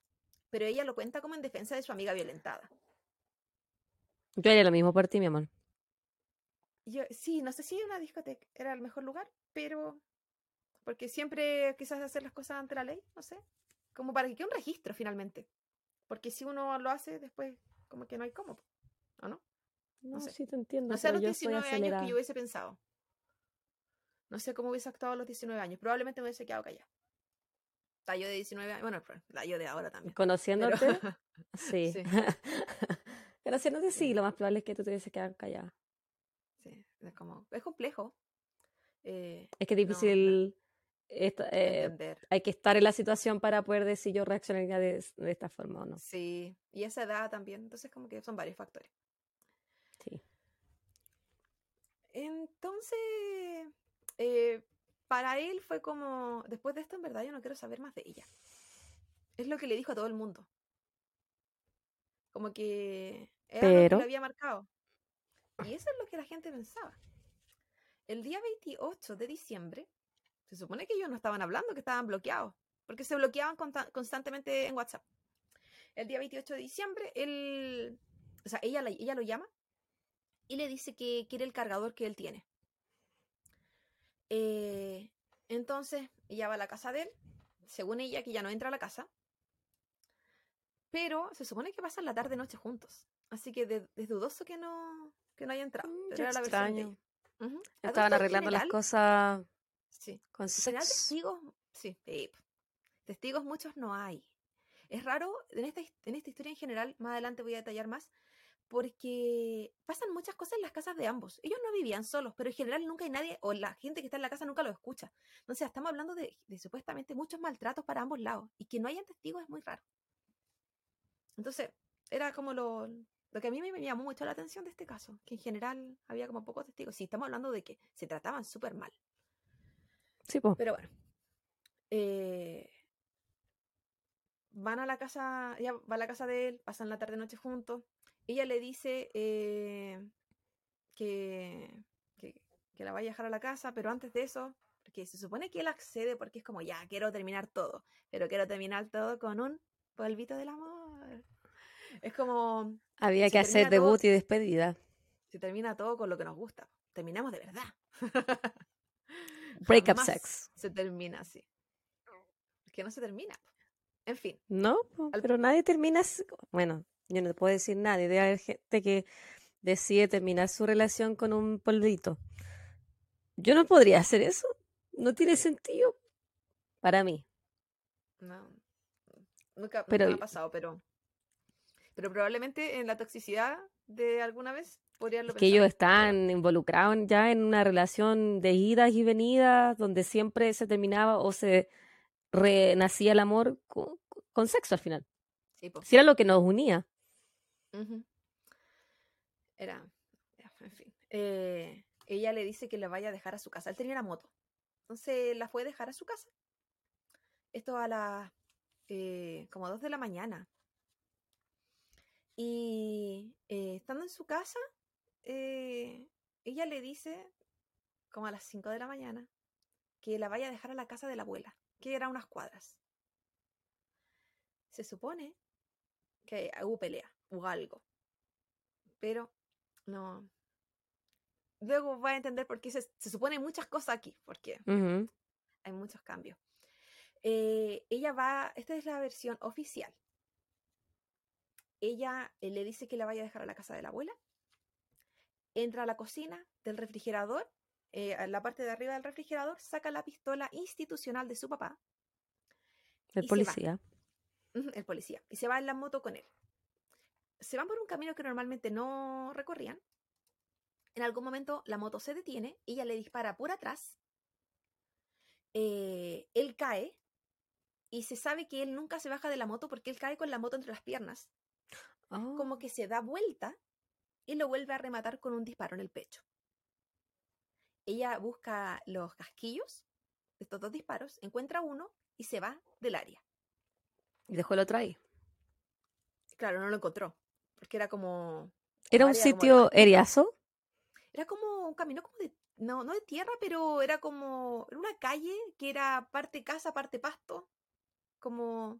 Pero ella lo cuenta como en defensa de su amiga violentada. Yo haría lo mismo por ti, mi amor. Yo, sí, no sé si una discoteca era el mejor lugar, pero porque siempre quizás hacer las cosas ante la ley, no sé, como para que quede un registro finalmente. Porque si uno lo hace después, como que no hay cómo, ¿o no? No, sé. sí te entiendo. No sé a los 19 años que yo hubiese pensado. No sé cómo hubiese actuado a los 19 años. Probablemente me hubiese quedado callada. Está yo de 19 años, bueno, la yo de ahora también. Conociéndote, Pero, sí. sí, Conociéndote, sí, sí, lo más probable es que tú te hubieses quedado callada. sí, es como, es complejo. eh, Es que es no, no difícil, esta- eh, entender. hay que estar en la situación para poder decir yo reaccionaría de, de esta forma o no. Sí, y esa edad también, entonces como que son varios factores. Sí. Entonces, eh, para él fue como, después de esto en verdad yo no quiero saber más de ella. Es lo que le dijo a todo el mundo. Como que era que Pero, le había marcado. Y eso es lo que la gente pensaba. El día 28 de diciembre, se supone que ellos no estaban hablando, que estaban bloqueados, porque se bloqueaban constantemente en WhatsApp. El día 28 de diciembre, él, o sea, ella, la- ella lo llama y le dice que quiere el cargador que él tiene. Eh, entonces, ella va a la casa de él, según ella, que ya no entra a la casa, pero se supone que pasan la tarde-noche juntos. Así que de- es dudoso que no, que no haya entrado, mm, pero era la de extraño. Estaban arreglando las cosas sí, con sexo. testigos, sí, testigos muchos no hay. Es raro, en esta, en esta historia en general, más adelante voy a detallar más, porque pasan muchas cosas en las casas de ambos. Ellos no vivían solos, pero en general nunca hay nadie, o la gente que está en la casa nunca lo escucha. Entonces, estamos hablando de, de supuestamente muchos maltratos para ambos lados, y que no hayan testigos es muy raro. Entonces, era como lo, lo que a mí me llamó mucho la atención de este caso, que en general había como pocos testigos. Sí, estamos hablando de que se trataban súper mal. Sí, po. Pero bueno, eh, van a la casa, ella va a la casa de él, pasan la tarde noche juntos. Ella le dice eh, que, que, que la vaya a dejar a la casa, pero antes de eso, porque se supone que él accede porque es como, ya, quiero terminar todo, pero quiero terminar todo con un polvito del amor. Es como, Había que hacer todo, debut y despedida. se termina todo con lo que nos gusta. Terminamos de verdad. Breakup sex. se termina así. Que no se termina. En fin, No, pero nadie termina. Bueno, yo no te puedo decir nadie. Debe haber gente que decide terminar su relación con un polvito. Yo no podría hacer eso. No tiene sentido para mí. no, nunca, Pero me ha pasado, pero, pero probablemente en la toxicidad de alguna vez podría es que ellos están involucrados ya en una relación de idas y venidas donde siempre se terminaba o se renacía el amor con, con sexo al final. Sí. Si era lo que nos unía. Era, en fin. Eh, ella le dice que la vaya a dejar a su casa. Él tenía una moto. Entonces la fue a dejar a su casa. Esto a las eh, como dos de la mañana. Y eh, estando en su casa, ella le dice, como a las 5 de la mañana, que la vaya a dejar a la casa de la abuela, que era unas cuadras. Se supone que hubo pelea, algo, pero no. Luego va a entender por qué se, se supone muchas cosas aquí, porque hay muchos cambios. Eh, ella va, esta es la versión oficial. Ella eh, le dice que la vaya a dejar a la casa de la abuela. Entra a la cocina del refrigerador, eh, a la parte de arriba del refrigerador, saca la pistola institucional de su papá, El policía. El policía, y se va en la moto con él. Se van por un camino que normalmente no recorrían. En algún momento la moto se detiene, ella le dispara por atrás, eh, él cae y se sabe que él nunca se baja de la moto porque él cae con la moto entre las piernas, como Oh. que se da vuelta y lo vuelve a rematar con un disparo en el pecho. Ella busca los casquillos de estos dos disparos, encuentra uno y se va del área. Y dejó el otro ahí. Claro, no lo encontró, porque era como Era un área como sitio pastito. eriazo. Era como un camino como de, no, no de tierra, pero era como era una calle que era parte casa, parte pasto, como,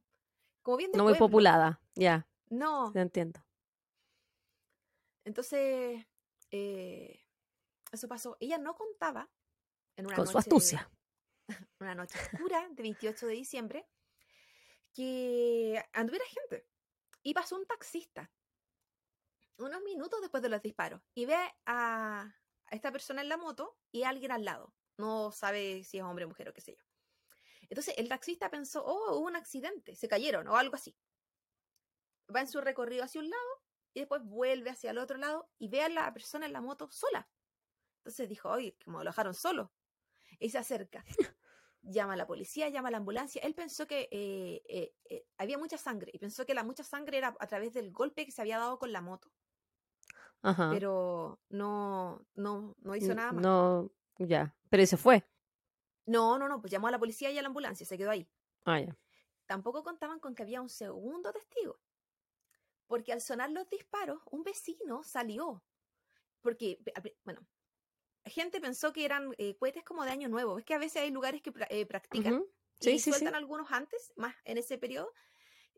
como bien de No muy populada. Ya, No, te entiendo. entonces eh, eso pasó. Ella no contaba en una Con su astucia. una noche oscura de 28 de diciembre que anduviera gente y pasó un taxista unos minutos después de los disparos y ve a, esta persona en la moto y a alguien al lado. No sabe si es hombre mujer o qué sé yo. Entonces el taxista pensó, oh, hubo un accidente, se cayeron o algo así. Va en su recorrido hacia un lado y después vuelve hacia el otro lado y ve a la persona en la moto sola. Entonces dijo, oye, como lo dejaron solo. Y se acerca. llama a la policía, llama a la ambulancia. Él pensó que eh, eh, eh, había mucha sangre y pensó que la mucha sangre era a través del golpe que se había dado con la moto. Ajá. Pero no, no, no hizo nada más. No, ya. Pero y se fue. No, no, no, pues llamó a la policía y a la ambulancia, se quedó ahí. Ah, ya. Tampoco contaban con que había un segundo testigo. Porque al sonar los disparos, un vecino salió. Porque, bueno, gente pensó que eran eh, cohetes como de Año Nuevo. Es que a veces hay lugares que eh, practican Ujú. Sí, y sí, sí. sueltan algunos antes, más en ese periodo,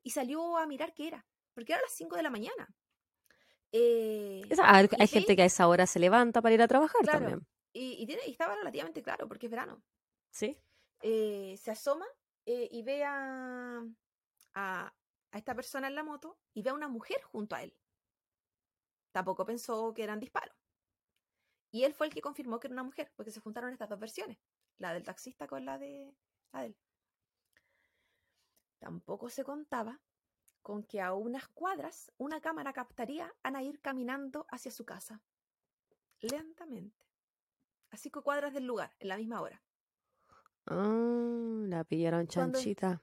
y salió a mirar qué era. Porque era a las 5 de la mañana. Eh, hay gente que a esa hora se levanta para ir a trabajar Claro. también. y, y tiene- y estaba relativamente claro, porque es verano. Sí. eh, se asoma eh, y ve a, a, a esta persona en la moto y ve a una mujer junto a él. Tampoco pensó que eran disparos. Y él fue el que confirmó que era una mujer, porque se juntaron estas dos versiones, la del taxista con la de, la de él. Tampoco se contaba con que a unas cuadras una cámara captaría a Nair caminando hacia su casa, lentamente, a cinco cuadras del lugar, en la misma hora. Ah, la pillaron Cuando- chanchita.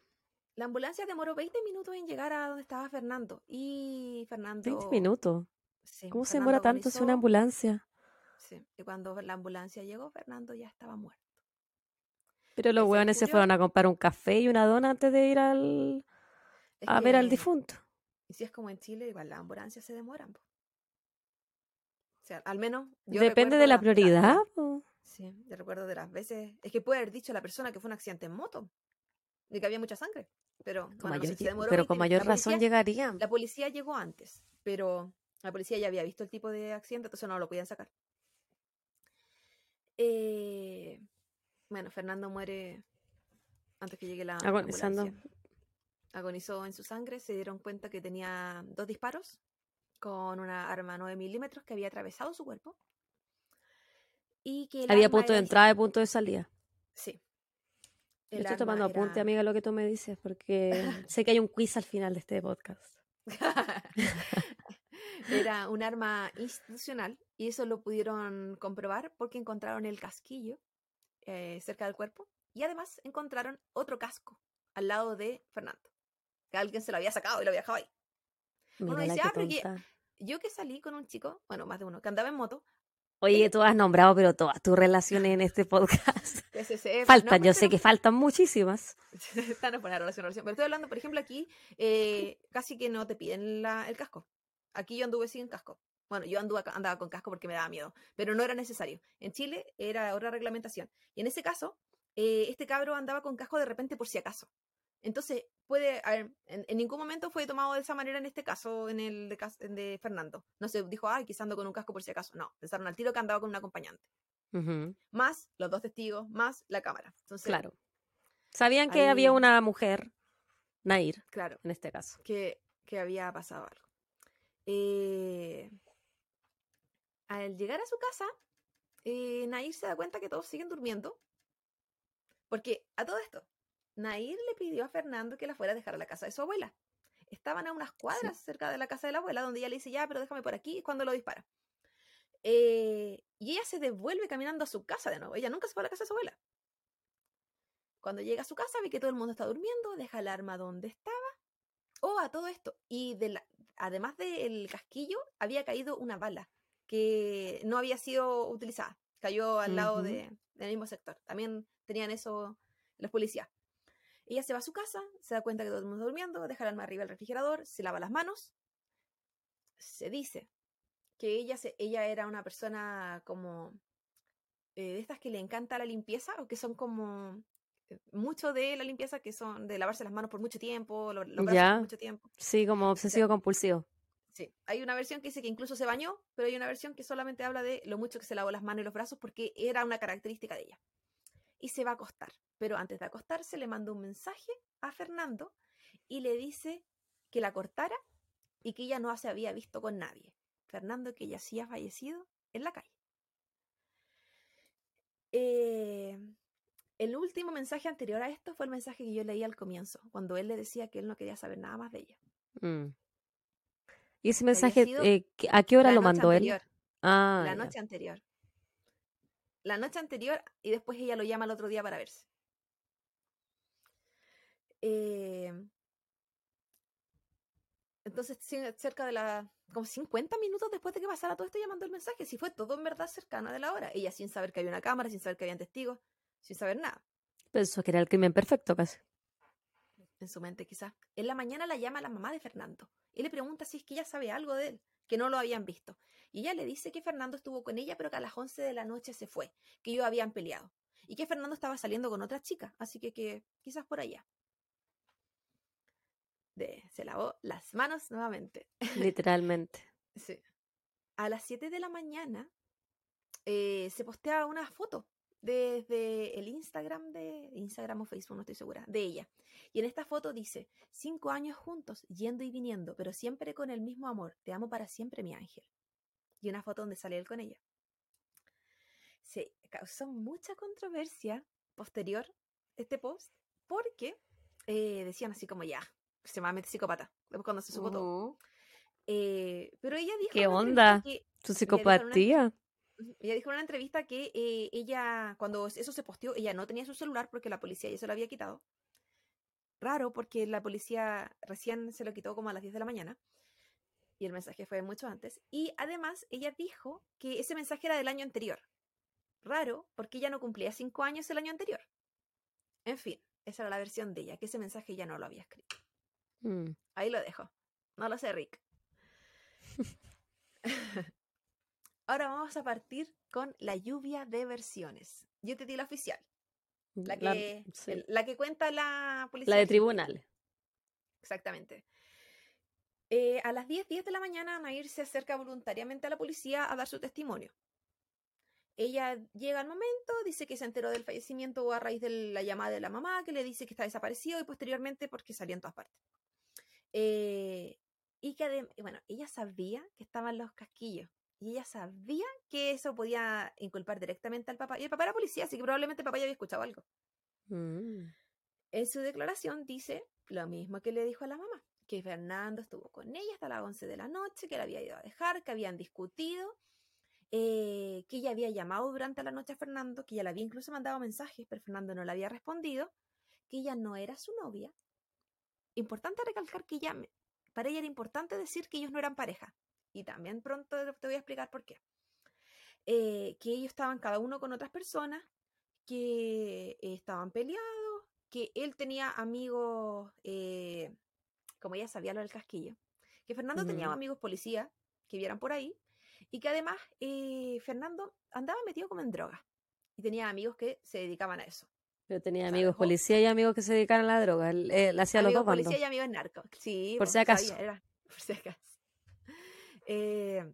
La ambulancia demoró 20 minutos en llegar a donde estaba Fernando. Y Fernando. 20 minutos. sí, ¿Cómo se demora tanto si una ambulancia? Sí, y cuando la ambulancia llegó, Fernando ya estaba muerto. Pero los hueones se fueron a comprar un café y una dona antes de ir al, Es a ver al difunto. Y si es como en Chile, igual las ambulancias se demoran. po. O sea, al menos. yo Depende de la prioridad. Sí, yo recuerdo de las veces. Es que puede haber dicho la persona que fue un accidente en moto. De que había mucha sangre. Pero, Con bueno, no sé mayor si di- demoró pero 20 con mayor razón llegarían. La policía llegó antes, pero la policía ya había visto el tipo de accidente, entonces no lo podían sacar. Eh, bueno, Fernando muere antes que llegue la la Agonizando. ambulancia. Agonizó en su sangre, se dieron cuenta que tenía dos disparos con una arma 9 milímetros que había atravesado su cuerpo. Y que Había punto de entrada y punto de salida. Sí. Yo estoy tomando apunte, amiga, lo que tú me dices, porque sé que hay un quiz al final de este podcast. Era un arma institucional y eso lo pudieron comprobar porque encontraron el casquillo eh, cerca del cuerpo y además encontraron otro casco al lado de Fernando, que alguien se lo había sacado y lo había dejado ahí. Mira dice, "Ah, pero que- tonta. Yo que salí con un chico, bueno, más de uno, que andaba en moto, Oye, tú has nombrado, pero todas tus relaciones en este podcast. se faltan, no, yo sé que faltan muchísimas. Esta no buena relación, relación. Pero estoy hablando, por ejemplo, aquí eh, casi que no te piden la- el casco. Aquí yo anduve sin casco. Bueno, yo anduve, andaba con casco porque me daba miedo, pero no era necesario. En Chile era otra reglamentación. Y en ese caso, eh, este cabro andaba con casco de repente por si acaso. Entonces, puede, a ver, en, en ningún momento fue tomado de esa manera en este caso, en el de, Fernando. No se dijo, ay, quizá ando con un casco por si acaso. No, pensaron al tiro que andaba con un acompañante. Más los dos testigos, más la cámara. Entonces, Claro. Sabían que ahí- había una mujer, Nair, claro. en este caso. que, que había pasado algo. Eh, al llegar a su casa, eh, Nair se da cuenta que todos siguen durmiendo. Porque a todo esto, Nair le pidió a Fernando que la fuera a dejar a la casa de su abuela. Estaban a unas cuadras cerca de la casa de la abuela, donde ella le dice, ya, pero déjame por aquí, cuando lo dispara. Eh, y ella se devuelve caminando a su casa de nuevo. Ella nunca se fue a la casa de su abuela. Cuando llega a su casa, ve que todo el mundo está durmiendo, deja el arma donde estaba. Oh, a todo esto. Y de la- además del casquillo, había caído una bala que no había sido utilizada. Cayó al lado de- del mismo sector. También tenían eso los policías. Ella se va a su casa, se da cuenta que todo el mundo está durmiendo, deja el arma arriba del refrigerador, se lava las manos. Se dice que ella, se, ella era una persona como eh, de estas que le encanta la limpieza o que son como eh, mucho de la limpieza que son de lavarse las manos por mucho tiempo, lo- los, brazos Ya. por mucho tiempo. Sí, como obsesivo compulsivo. Sí, hay una versión que dice que incluso se bañó, pero hay una versión que solamente habla de lo mucho que se lavó las manos y los brazos porque era una característica de ella. Y se va a acostar, pero antes de acostarse le manda un mensaje a Fernando y le dice que la cortara y que ella no se había visto con nadie. Fernando que yacía fallecido en la calle. Eh, El último mensaje anterior a esto fue el mensaje que yo leí al comienzo, cuando él le decía que él no quería saber nada más de ella. Mm. ¿Y ese mensaje, eh, a qué hora lo mandó él? Ah, La ya. noche anterior. La noche anterior y después ella lo llama el otro día para verse. Eh, entonces, cerca de la. como 50 minutos después de que pasara todo esto, ella mandó el mensaje. Si fue todo en verdad cercana de la hora. Ella sin saber que había una cámara, sin saber que habían testigos, sin saber nada. Pensó que era el crimen perfecto casi. En su mente, quizás. En la mañana la llama la mamá de Fernando y le pregunta si es que ella sabe algo de él, que no lo habían visto. Y ella le dice que Fernando estuvo con ella, pero que a las 11 de la noche se fue, que ellos habían peleado. Y que Fernando estaba saliendo con otra chica, así que, que quizás por allá. De, se lavó las manos nuevamente. Literalmente. Sí. A las 7 de la mañana eh, se postea una foto desde el Instagram de Instagram o Facebook, no estoy segura, de ella. Y en esta foto dice, cinco años juntos, yendo y viniendo, pero siempre con el mismo amor. Te amo para siempre, mi ángel. Y una foto donde sale él con ella. Se causó mucha controversia posterior este post, porque eh, decían así como ya, extremadamente psicópata, después cuando se supo todo. Ujú. Eh, pero ella dijo ¿Qué onda? Su psicopatía. Ella dijo en una entrevista que eh, ella, cuando eso se posteó, ella no tenía su celular porque la policía ya se lo había quitado. Raro, porque la policía recién se lo quitó como a las 10 de la mañana. Y el mensaje fue mucho antes. Y además, ella dijo que ese mensaje era del año anterior. Raro, porque ella no cumplía cinco años el año anterior. En fin, esa era la versión de ella, que ese mensaje ya no lo había escrito. Mm. Ahí lo dejo. No lo sé, Rick. Ahora vamos a partir con la lluvia de versiones. Yo te di la oficial, la La- que, sí. el- la que cuenta la policía. La de tribunales. Exactamente. Eh, a las 10, 10 de la mañana, Nair se acerca voluntariamente a la policía a dar su testimonio. Ella llega al momento, dice que se enteró del fallecimiento a raíz de la llamada de la mamá, que le dice que está desaparecido y posteriormente porque salió en todas partes. Eh, y que bueno, ella sabía que estaban los casquillos y ella sabía que eso podía inculpar directamente al papá. Y el papá era policía, así que probablemente el papá ya había escuchado algo. Mm. En su declaración dice lo mismo que le dijo a la mamá, que Fernando estuvo con ella hasta las 11 de la noche, que la había ido a dejar, que habían discutido, eh, que ella había llamado durante la noche a Fernando, que ella le había incluso mandado mensajes, pero Fernando no le había respondido, que ella no era su novia. Importante recalcar que ella, para ella era importante decir que ellos no eran pareja. Y también pronto te voy a explicar por qué. Eh, que ellos estaban cada uno con otras personas, que estaban peleados, que él tenía amigos, eh, como ella sabía lo del casquillo, que Fernando tenía amigos policías que vieran por ahí, y que además eh, Fernando andaba metido como en drogas, y tenía amigos que se dedicaban a eso. Pero tenía amigos dejó- policía y amigos que se dedicaban a la droga. Él, él hacía los dos bandos. policía y amigos narcos. Sí, Por po, si acaso. sabía, era, por si acaso. Eh,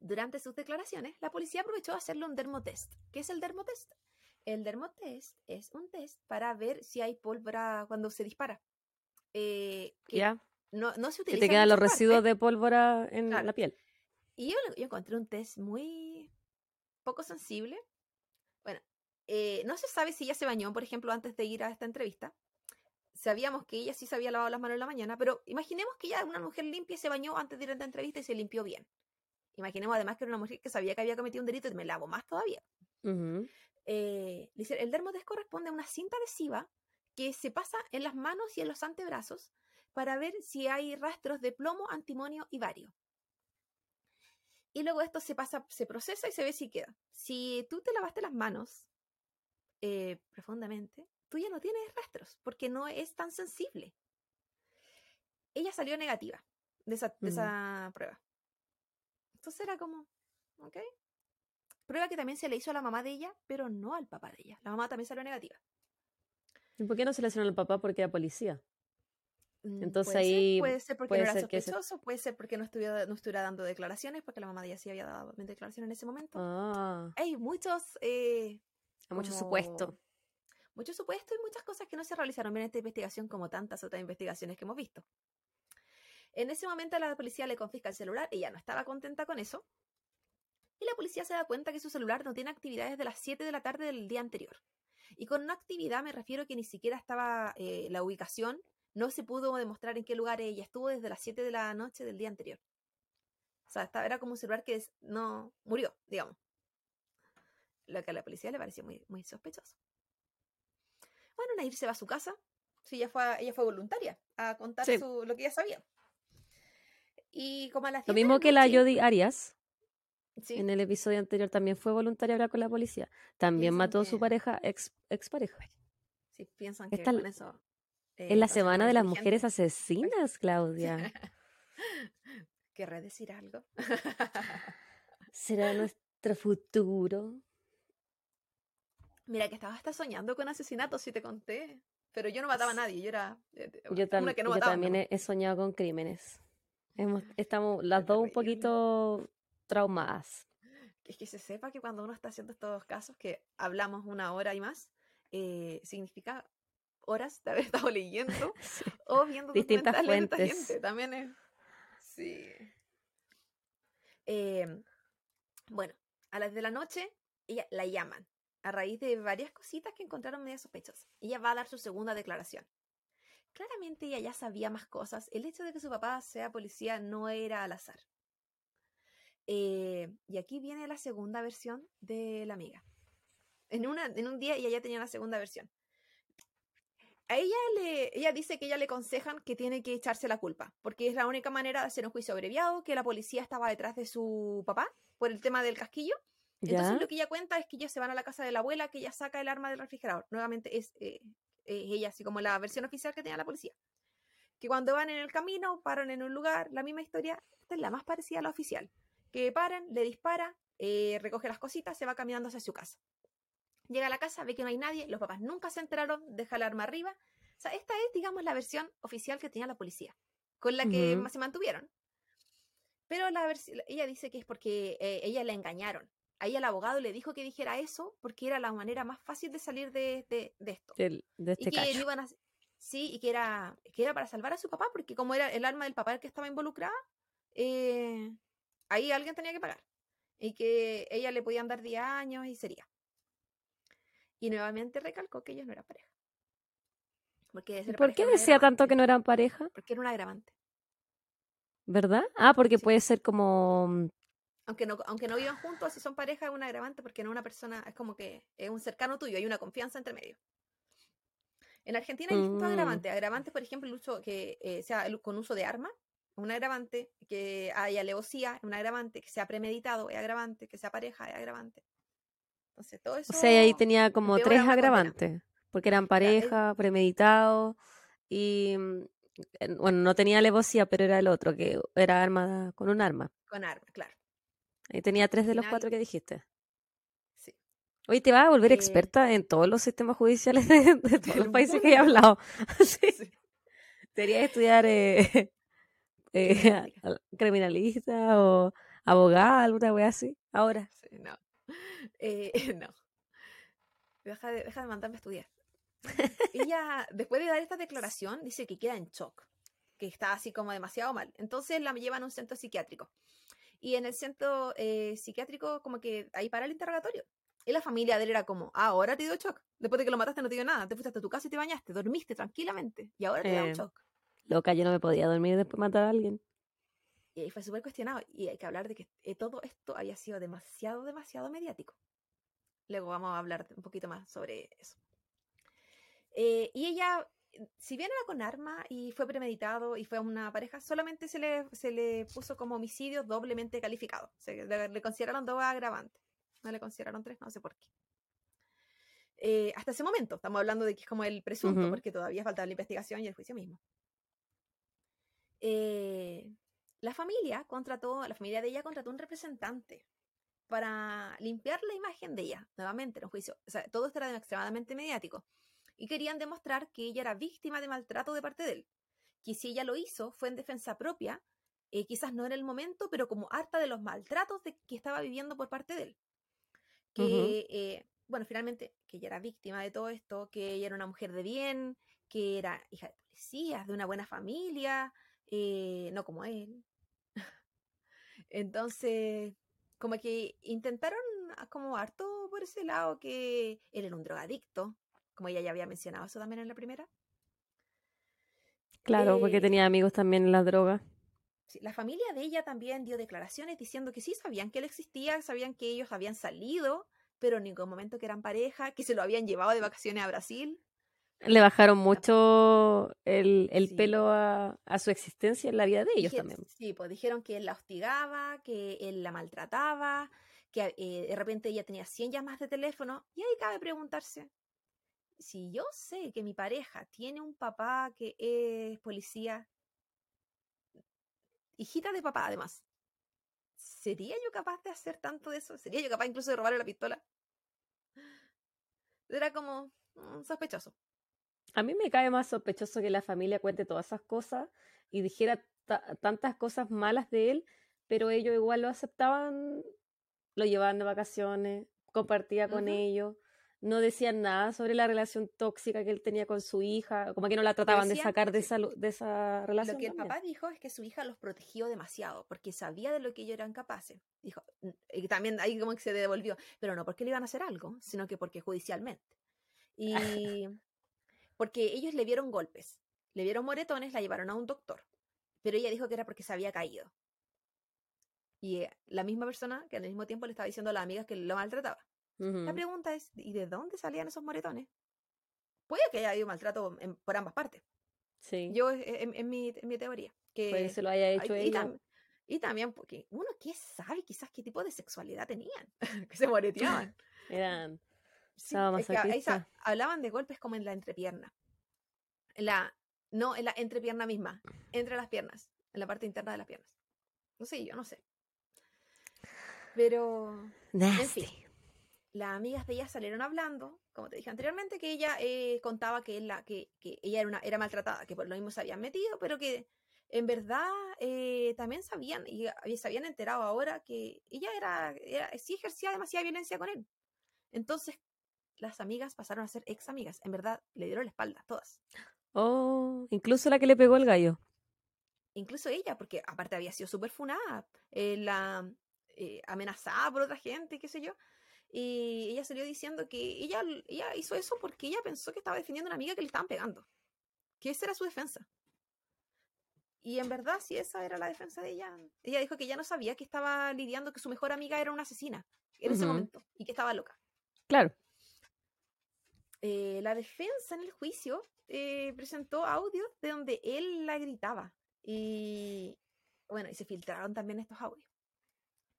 durante sus declaraciones, la policía aprovechó de hacerle un dermotest. ¿Qué es el dermotest? El dermotest es un test para ver si hay pólvora cuando se dispara. Eh, que ¿Ya? no, no se Que utiliza te en quedan los muchas residuos de pólvora en Claro. la piel. Y yo, yo encontré un test muy poco sensible. Bueno, eh, no se sabe si ella se bañó, por ejemplo, antes de ir a esta entrevista. Sabíamos que ella sí se había lavado las manos en la mañana, pero imaginemos que ella era una mujer limpia y se bañó antes de ir a esta entrevista y se limpió bien. Imaginemos además que era una mujer que sabía que había cometido un delito y me lavo más todavía. Eh, dice, el dermotest corresponde a una cinta adhesiva que se pasa en las manos y en los antebrazos para ver si hay rastros de plomo, antimonio y bario. Y luego esto se pasa, se procesa y se ve si queda. Si tú te lavaste las manos eh, profundamente, tú ya no tienes rastros porque no es tan sensible. Ella salió negativa de esa, de Ujú. esa prueba. Entonces era como, ¿ok? Prueba que también se le hizo a la mamá de ella, pero no al papá de ella. La mamá también salió negativa. ¿Y por qué no se le hicieron al papá? Porque era policía. Mm, Entonces puede ser, ahí puede ser porque puede no era ser que se- sospechoso, puede ser porque no estuviera, no estuviera dando declaraciones, porque la mamá de ella sí había dado declaraciones en ese momento. Ah, Hay muchos, eh, hay mucho supuesto. Muchos supuestos y muchas cosas que no se realizaron bien en esta investigación, como tantas otras investigaciones que hemos visto. En ese momento la policía le confisca el celular, ella no estaba contenta con eso, y la policía se da cuenta que su celular no tiene actividades de las 7 de la tarde del día anterior. Y con una actividad me refiero que ni siquiera estaba eh, la ubicación, no se pudo demostrar en qué lugar ella estuvo desde las 7 de la noche del día anterior. O sea, era como un celular que no murió, digamos. Lo que a la policía le pareció muy sospechoso. Bueno, Nair se va a su casa. Sí, ella fue, ella fue voluntaria a contar su, lo que ella sabía. Y como a las Lo mismo que la Jodi Arias. En el episodio anterior también fue voluntaria hablar con la policía. También mató a su pareja, ex, ex pareja. Sí, piensan que con eso. es la semana de las mujeres asesinas, Claudia. ¿Querré decir algo? ¿Será nuestro futuro? Mira, que estaba hasta soñando con asesinatos, si te conté. Pero yo no mataba a nadie, yo era eh, yo, también he, soñado con crímenes. estamos las dos un poquito traumadas. Es que se sepa que cuando uno está haciendo estos casos, que hablamos una hora y más, eh, significa horas de haber estado leyendo o viendo distintas fuentes. gente. También es. Sí. Em, bueno, a las de la noche, ella la llaman a raíz de varias cositas que encontraron medio sospechosas. Ella va a dar su segunda declaración. Claramente ella ya sabía más cosas. El hecho de que su papá sea policía no era al azar. Eh, y aquí viene la segunda versión de la amiga. En, una, en un día ella ya tenía la segunda versión. A ella, le, ella dice que ella le aconsejan que tiene que echarse la culpa, porque es la única manera de hacer un juicio abreviado, que la policía estaba detrás de su papá por el tema del casquillo entonces lo que ella cuenta es que ellos se van a la casa de la abuela, que ella saca el arma del refrigerador. Nuevamente es, eh, ella, así como la versión oficial que tenía la policía. Que cuando van en el camino, paran en un lugar, la misma historia, esta es la más parecida a la oficial. Que paran, le dispara, eh, recoge las cositas, se va caminando hacia su casa. Llega a la casa, ve que no hay nadie, los papás nunca se enteraron, deja el arma arriba. O sea, esta es, digamos, la versión oficial que tenía la policía, con la que se mantuvieron. Pero la ella dice que es porque eh, ella la engañaron ahí el abogado le dijo que dijera eso porque era la manera más fácil de salir de, esto. de este y que iban a, sí, y que era, que era para salvar a su papá, porque como era el alma del papá el que estaba involucrada, eh, ahí alguien tenía que pagar. Y que ella le podían dar 10 años y sería. Y nuevamente recalcó que ellos no eran pareja. Porque ¿Por qué decía tanto que no eran pareja? Porque era un agravante. ¿Verdad? Ah, porque puede ser como mm, aunque no, aunque no vivan juntos, si son pareja es un agravante porque no una persona, es como que es un cercano tuyo, hay una confianza entre medio. En Argentina hay distintos mm. agravantes. Agravantes, por ejemplo, el uso que eh, sea con uso de arma, un agravante, que haya alevosía, un agravante, que sea premeditado, es agravante, que sea pareja, es agravante. Entonces, todo eso. O sea, ahí tenía como tres agravantes, porque eran pareja, premeditado y. Mm, bueno, no tenía alevosía, pero era el otro, que era armada con un arma. Con arma, claro. Ahí tenía tres de los cuatro que dijiste. Sí. Hoy te vas a volver eh, experta en todos los sistemas judiciales de, todos los países que he hablado. sí. Deberías estudiar eh, eh, criminalista o abogada, alguna wea así, ahora. Sí, no. no. Deja de, deja de mandarme a estudiar. Ella, después de dar esta declaración, dice que queda en shock, que está así como demasiado mal. Entonces la llevan a un centro psiquiátrico. Y en el centro eh, psiquiátrico, como que ahí para el interrogatorio. Y la familia de él era como, ah, ahora te dio shock. Después de que lo mataste no te dio nada. Te fuiste hasta tu casa y te bañaste, dormiste tranquilamente. Y ahora te da un eh, shock. Loca, yo no me podía dormir después de matar a alguien. Y ahí fue súper cuestionado. Y hay que hablar de que eh, todo esto había sido demasiado, demasiado mediático. Luego vamos a hablar un poquito más sobre eso. y ella si bien era con arma y fue premeditado y fue una pareja, solamente se le, se le puso como homicidio doblemente calificado. Se, le, consideraron dos agravantes. No le consideraron tres, no sé por qué. Eh, hasta ese momento, estamos hablando de que es como el presunto, porque todavía faltaba la investigación y el juicio mismo. Eh, la familia contrató, la familia de ella contrató un representante para limpiar la imagen de ella, nuevamente en un juicio. O sea, todo esto era extremadamente mediático y querían demostrar que ella era víctima de maltrato de parte de él. Que si ella lo hizo fue en defensa propia, eh, quizás no en el momento, pero como harta de los maltratos de, que estaba viviendo por parte de él. Que, eh, bueno, finalmente, que ella era víctima de todo esto, que ella era una mujer de bien, que era hija de policías, de una buena familia, eh, no como él. Entonces, como que intentaron como harto por ese lado que él era un drogadicto, como ella ya había mencionado eso también en la primera. Claro, porque Eh, tenía amigos también en la droga. La familia de ella también dio declaraciones diciendo que sí sabían que él existía, sabían que ellos habían salido, pero en ningún momento que eran pareja, que se lo habían llevado de vacaciones a Brasil. Le bajaron mucho el, el Sí. pelo a, a su existencia en la vida de ellos también. Sí, pues dijeron que él la hostigaba, que él la maltrataba, que eh, de repente ella tenía 100 llamadas de teléfono. Y ahí cabe preguntarse, si yo sé que mi pareja tiene un papá que es policía, hijita de papá además, ¿sería yo capaz de hacer tanto de eso? ¿Sería yo capaz incluso de robarle la pistola? Era como mm, sospechoso. A mí me cae más sospechoso que la familia cuente todas esas cosas y dijera ta- tantas cosas malas de él, pero ellos igual lo aceptaban, lo llevaban de vacaciones, compartía con ellos, no decían nada sobre la relación tóxica que él tenía con su hija, como que no la trataban de sacar de esa, de esa relación. Lo que el también. papá dijo es que su hija los protegió demasiado, porque sabía de lo que ellos eran capaces. Dijo, "N- y también ahí como que se devolvió, pero no porque le iban a hacer algo, sino que porque judicialmente. Y porque ellos le vieron golpes, le vieron moretones, la llevaron a un doctor, pero ella dijo que era porque se había caído. Y eh, la misma persona que al mismo tiempo le estaba diciendo a las amigas que lo maltrataba. La pregunta es, ¿y de dónde salían esos moretones? Puede que haya habido maltrato en- por ambas partes. Sí, Yo, eh, en, en mi, en mi teoría, que puede que se lo haya hecho y, ella. tam- y también porque uno que sabe quizás qué tipo de sexualidad tenían, que se moreteaban. Eran Sí, es que ahí hablaban de golpes como en la entrepierna. En la, no, en la entrepierna misma, entre las piernas, en la parte interna de las piernas. No sé, yo no sé. Pero nasty. fin. Las amigas de ella salieron hablando, como te dije anteriormente, que ella eh, contaba que, la, que, que ella era, una, era maltratada, que por lo mismo se habían metido, pero que en verdad eh, también sabían y se habían enterado ahora que ella era, era- sí ejercía demasiada violencia con él. Entonces las amigas pasaron a ser ex amigas. En verdad le dieron la espalda, todas. Oh, incluso la que le pegó el gallo. Incluso ella, porque aparte había sido súper funada, eh, la eh, amenazada por otra gente, qué sé yo. Y ella salió diciendo que ella, ella hizo eso porque ella pensó que estaba defendiendo a una amiga que le estaban pegando. Que esa era su defensa. Y en verdad, si esa era la defensa de ella, ella dijo que ya no sabía que estaba lidiando, que su mejor amiga era una asesina en ese momento y que estaba loca. Claro. Eh, la defensa en el juicio eh, presentó audios de donde él la gritaba. Y bueno, y se filtraron también estos audios.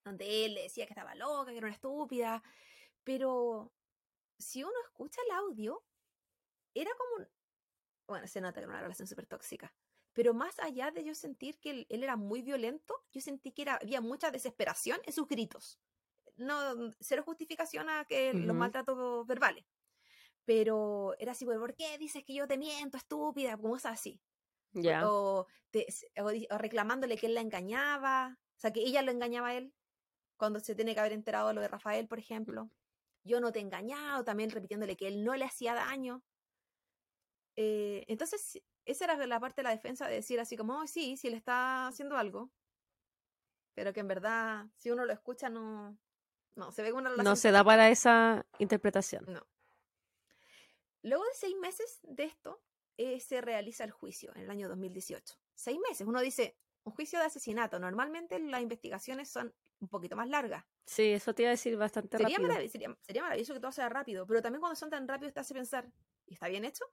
Donde él le decía que estaba loca, que era una estúpida. Pero si uno escucha el audio, era como. un- Bueno, se nota que era una relación súper tóxica. Pero más allá de yo sentir que él, él era muy violento, yo sentí que era, había mucha desesperación en sus gritos. No, cero justificación a que los maltratos verbales. Pero era así, ¿por qué dices que yo te miento, estúpida? Como cosas así. Ya. O, te- o di- o reclamándole que él la engañaba. O sea, que ella lo engañaba a él. Cuando se tiene que haber enterado de lo de Rafael, por ejemplo. Yo no te he engañado. También repitiéndole que él no le hacía daño. Eh, entonces, esa era la parte de la defensa de decir así como, "Oh, sí, sí le está haciendo algo. Pero que en verdad, si uno lo escucha, no. No, se ve una relación No se da para esa interpretación. no. Luego de seis meses de esto, eh, se realiza el juicio en el año 2018. Seis meses. Uno dice, un juicio de asesinato. Normalmente las investigaciones son un poquito más largas. Sí, eso te iba a decir bastante Sería, rápido. marav- sería, sería maravilloso que todo sea rápido, pero también cuando son tan rápidos te hace pensar, ¿y está bien hecho?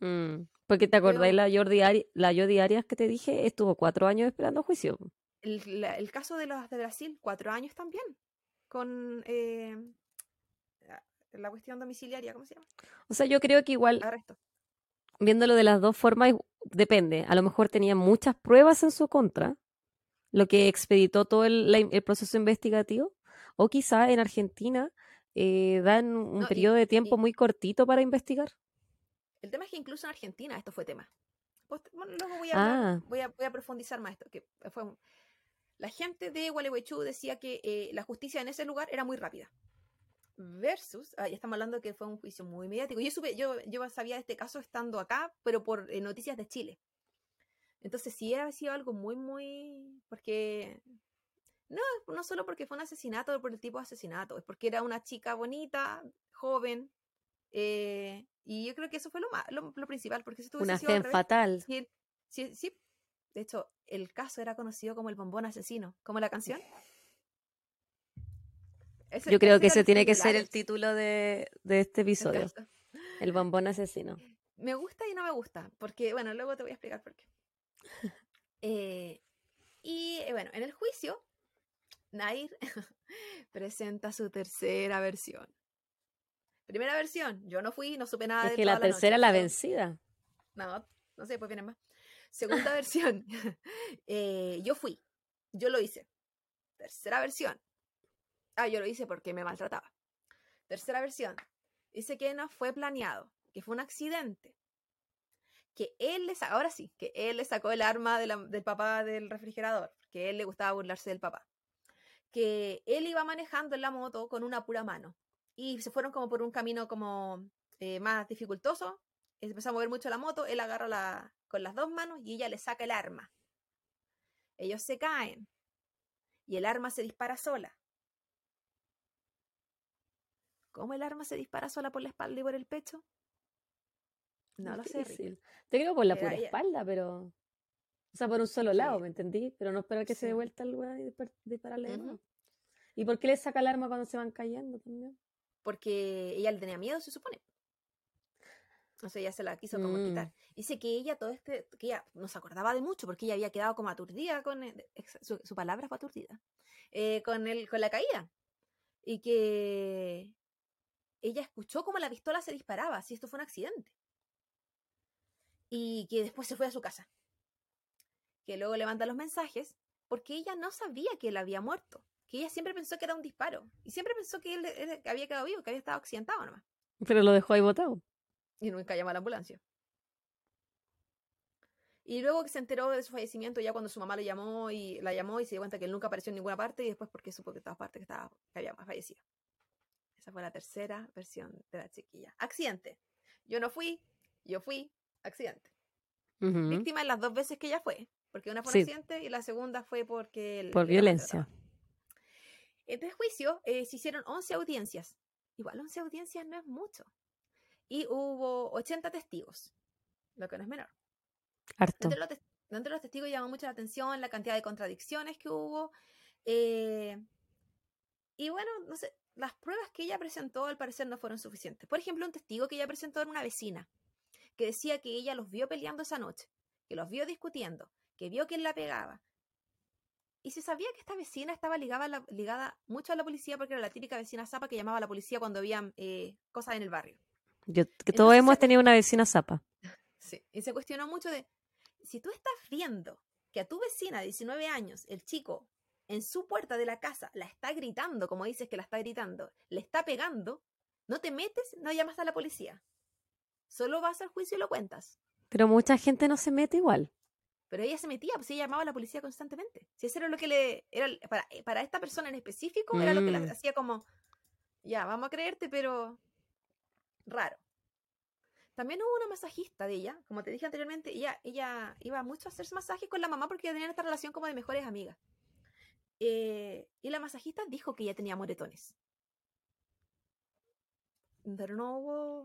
Mm, Porque te acordáis la Jordi, Ari- la Jordi Arias que te dije, estuvo cuatro años esperando juicio. El, la- el caso de los de Brasil, cuatro años también, con eh, la- cuestión domiciliaria, ¿cómo se llama? O sea, yo creo que igual, Arresto. viéndolo de las dos formas, depende. A lo mejor tenía muchas pruebas en su contra, lo que expeditó todo el, la in- el proceso investigativo. O quizá en Argentina eh, dan un No, y- periodo de tiempo y- muy cortito para investigar. El tema es que incluso en Argentina esto fue tema. Post- bueno, luego voy a, Ah. voy, a, voy a profundizar más esto. Que fue, un- la gente de Gualeguaychú decía que eh, la justicia en ese lugar era muy rápida. Versus, ah, ya estamos hablando que fue un juicio muy mediático. Yo, supe, yo, yo sabía de este caso estando acá, pero por eh, noticias de Chile. Entonces sí era sido algo muy, muy... Porque No, no solo porque fue un asesinato por el tipo de asesinato, es porque era una chica bonita, joven, eh, y yo creo que eso fue lo, más, lo, principal, porque si Una fe fatal. Sí, sí, sí, de hecho, el caso era conocido como el bombón asesino, como la canción. Yo creo que ese tiene que ser el título de, este episodio. El bombón asesino. Me gusta y no me gusta, porque, bueno, luego te voy a explicar por qué. Eh, y eh, bueno, en el juicio, Nair presenta su tercera versión. Primera versión, yo no fui, no supe nada es que la tercera la vencida. No, no sé, pues viene más. Segunda versión, eh, yo fui, yo lo hice. Tercera versión, Ah, yo lo hice porque me maltrataba. Tercera versión. Dice que no fue planeado, que fue un accidente. Que él ahora sí, que él le sacó el arma del papá del refrigerador, que él le gustaba burlarse del papá. Que él iba manejando en la moto con una pura mano. Y se fueron como por un camino como eh, más dificultoso. Se empezó a mover mucho la moto, él agarra la, con las dos manos y ella le saca el arma. Ellos se caen y el arma se dispara sola. ¿Cómo el arma se dispara sola por la espalda y por el pecho? No lo sé. Te creo por la pura espalda, pero. O sea, por un solo lado, ¿me entendí? Pero no espero que se dé vuelta el lugar y dispararle ¿Y por qué le saca el arma cuando se van cayendo también? Porque ella le tenía miedo, se supone. O sea, ella se la quiso como quitar. Mm. Dice que ella, todo este, que ella no se acordaba de mucho porque ella había quedado como aturdida con, su, palabra fue aturdida, eh, con, el, con la caída. Y que ella escuchó como la pistola se disparaba, si esto fue un accidente. Y que después se fue a su casa. Que luego levanta los mensajes porque ella no sabía que él había muerto. Que ella siempre pensó que era un disparo. Y siempre pensó que él, había quedado vivo, que había estado accidentado nomás. Pero lo dejó ahí botado. Y nunca llamó a la ambulancia. Y luego que se enteró de su fallecimiento, ya cuando su mamá lo llamó y la llamó y se dio cuenta que él nunca apareció en ninguna parte, y después porque supo que todas partes que, estaba, que había fallecido. Esa fue la tercera versión de la chiquilla. Accidente. Yo no fui, yo fui, accidente. Víctima en las dos veces que ella fue, porque una fue un accidente y la segunda fue porque... Por violencia. En este juicio eh, se hicieron 11 audiencias. Igual 11 audiencias no es mucho. Y hubo 80 testigos, lo que no es menor. Harto. Entre los, los testigos llamó mucho la atención la cantidad de contradicciones que hubo. Eh, y bueno, no sé, las pruebas que ella presentó al parecer no fueron suficientes. Por ejemplo, un testigo que ella presentó era una vecina, que decía que ella los vio peleando esa noche, que los vio discutiendo, que vio quién la pegaba. Y se sabía que esta vecina estaba ligada, ligada mucho a la policía porque era la típica vecina zapa que llamaba a la policía cuando había eh, cosas en el barrio. Yo, que todos hemos tenido una vecina zapa. Sí, y se cuestionó mucho de, si tú estás viendo que a tu vecina de 19 años, el chico, en su puerta de la casa la está gritando, como dices que la está gritando, le está pegando, no te metes, no llamas a la policía. Solo vas al juicio y lo cuentas. Pero mucha gente no se mete igual. Pero ella se metía, pues ella llamaba a la policía constantemente. Si eso era lo que le. Era, para, para esta persona en específico, era lo que le mm. hacía como. Ya, vamos a creerte, pero. raro. También hubo una masajista de ella, como te dije anteriormente, ella, ella iba mucho a hacerse masajes con la mamá porque tenían esta relación como de mejores amigas. Eh, y la masajista dijo que ella tenía moretones. Pero no.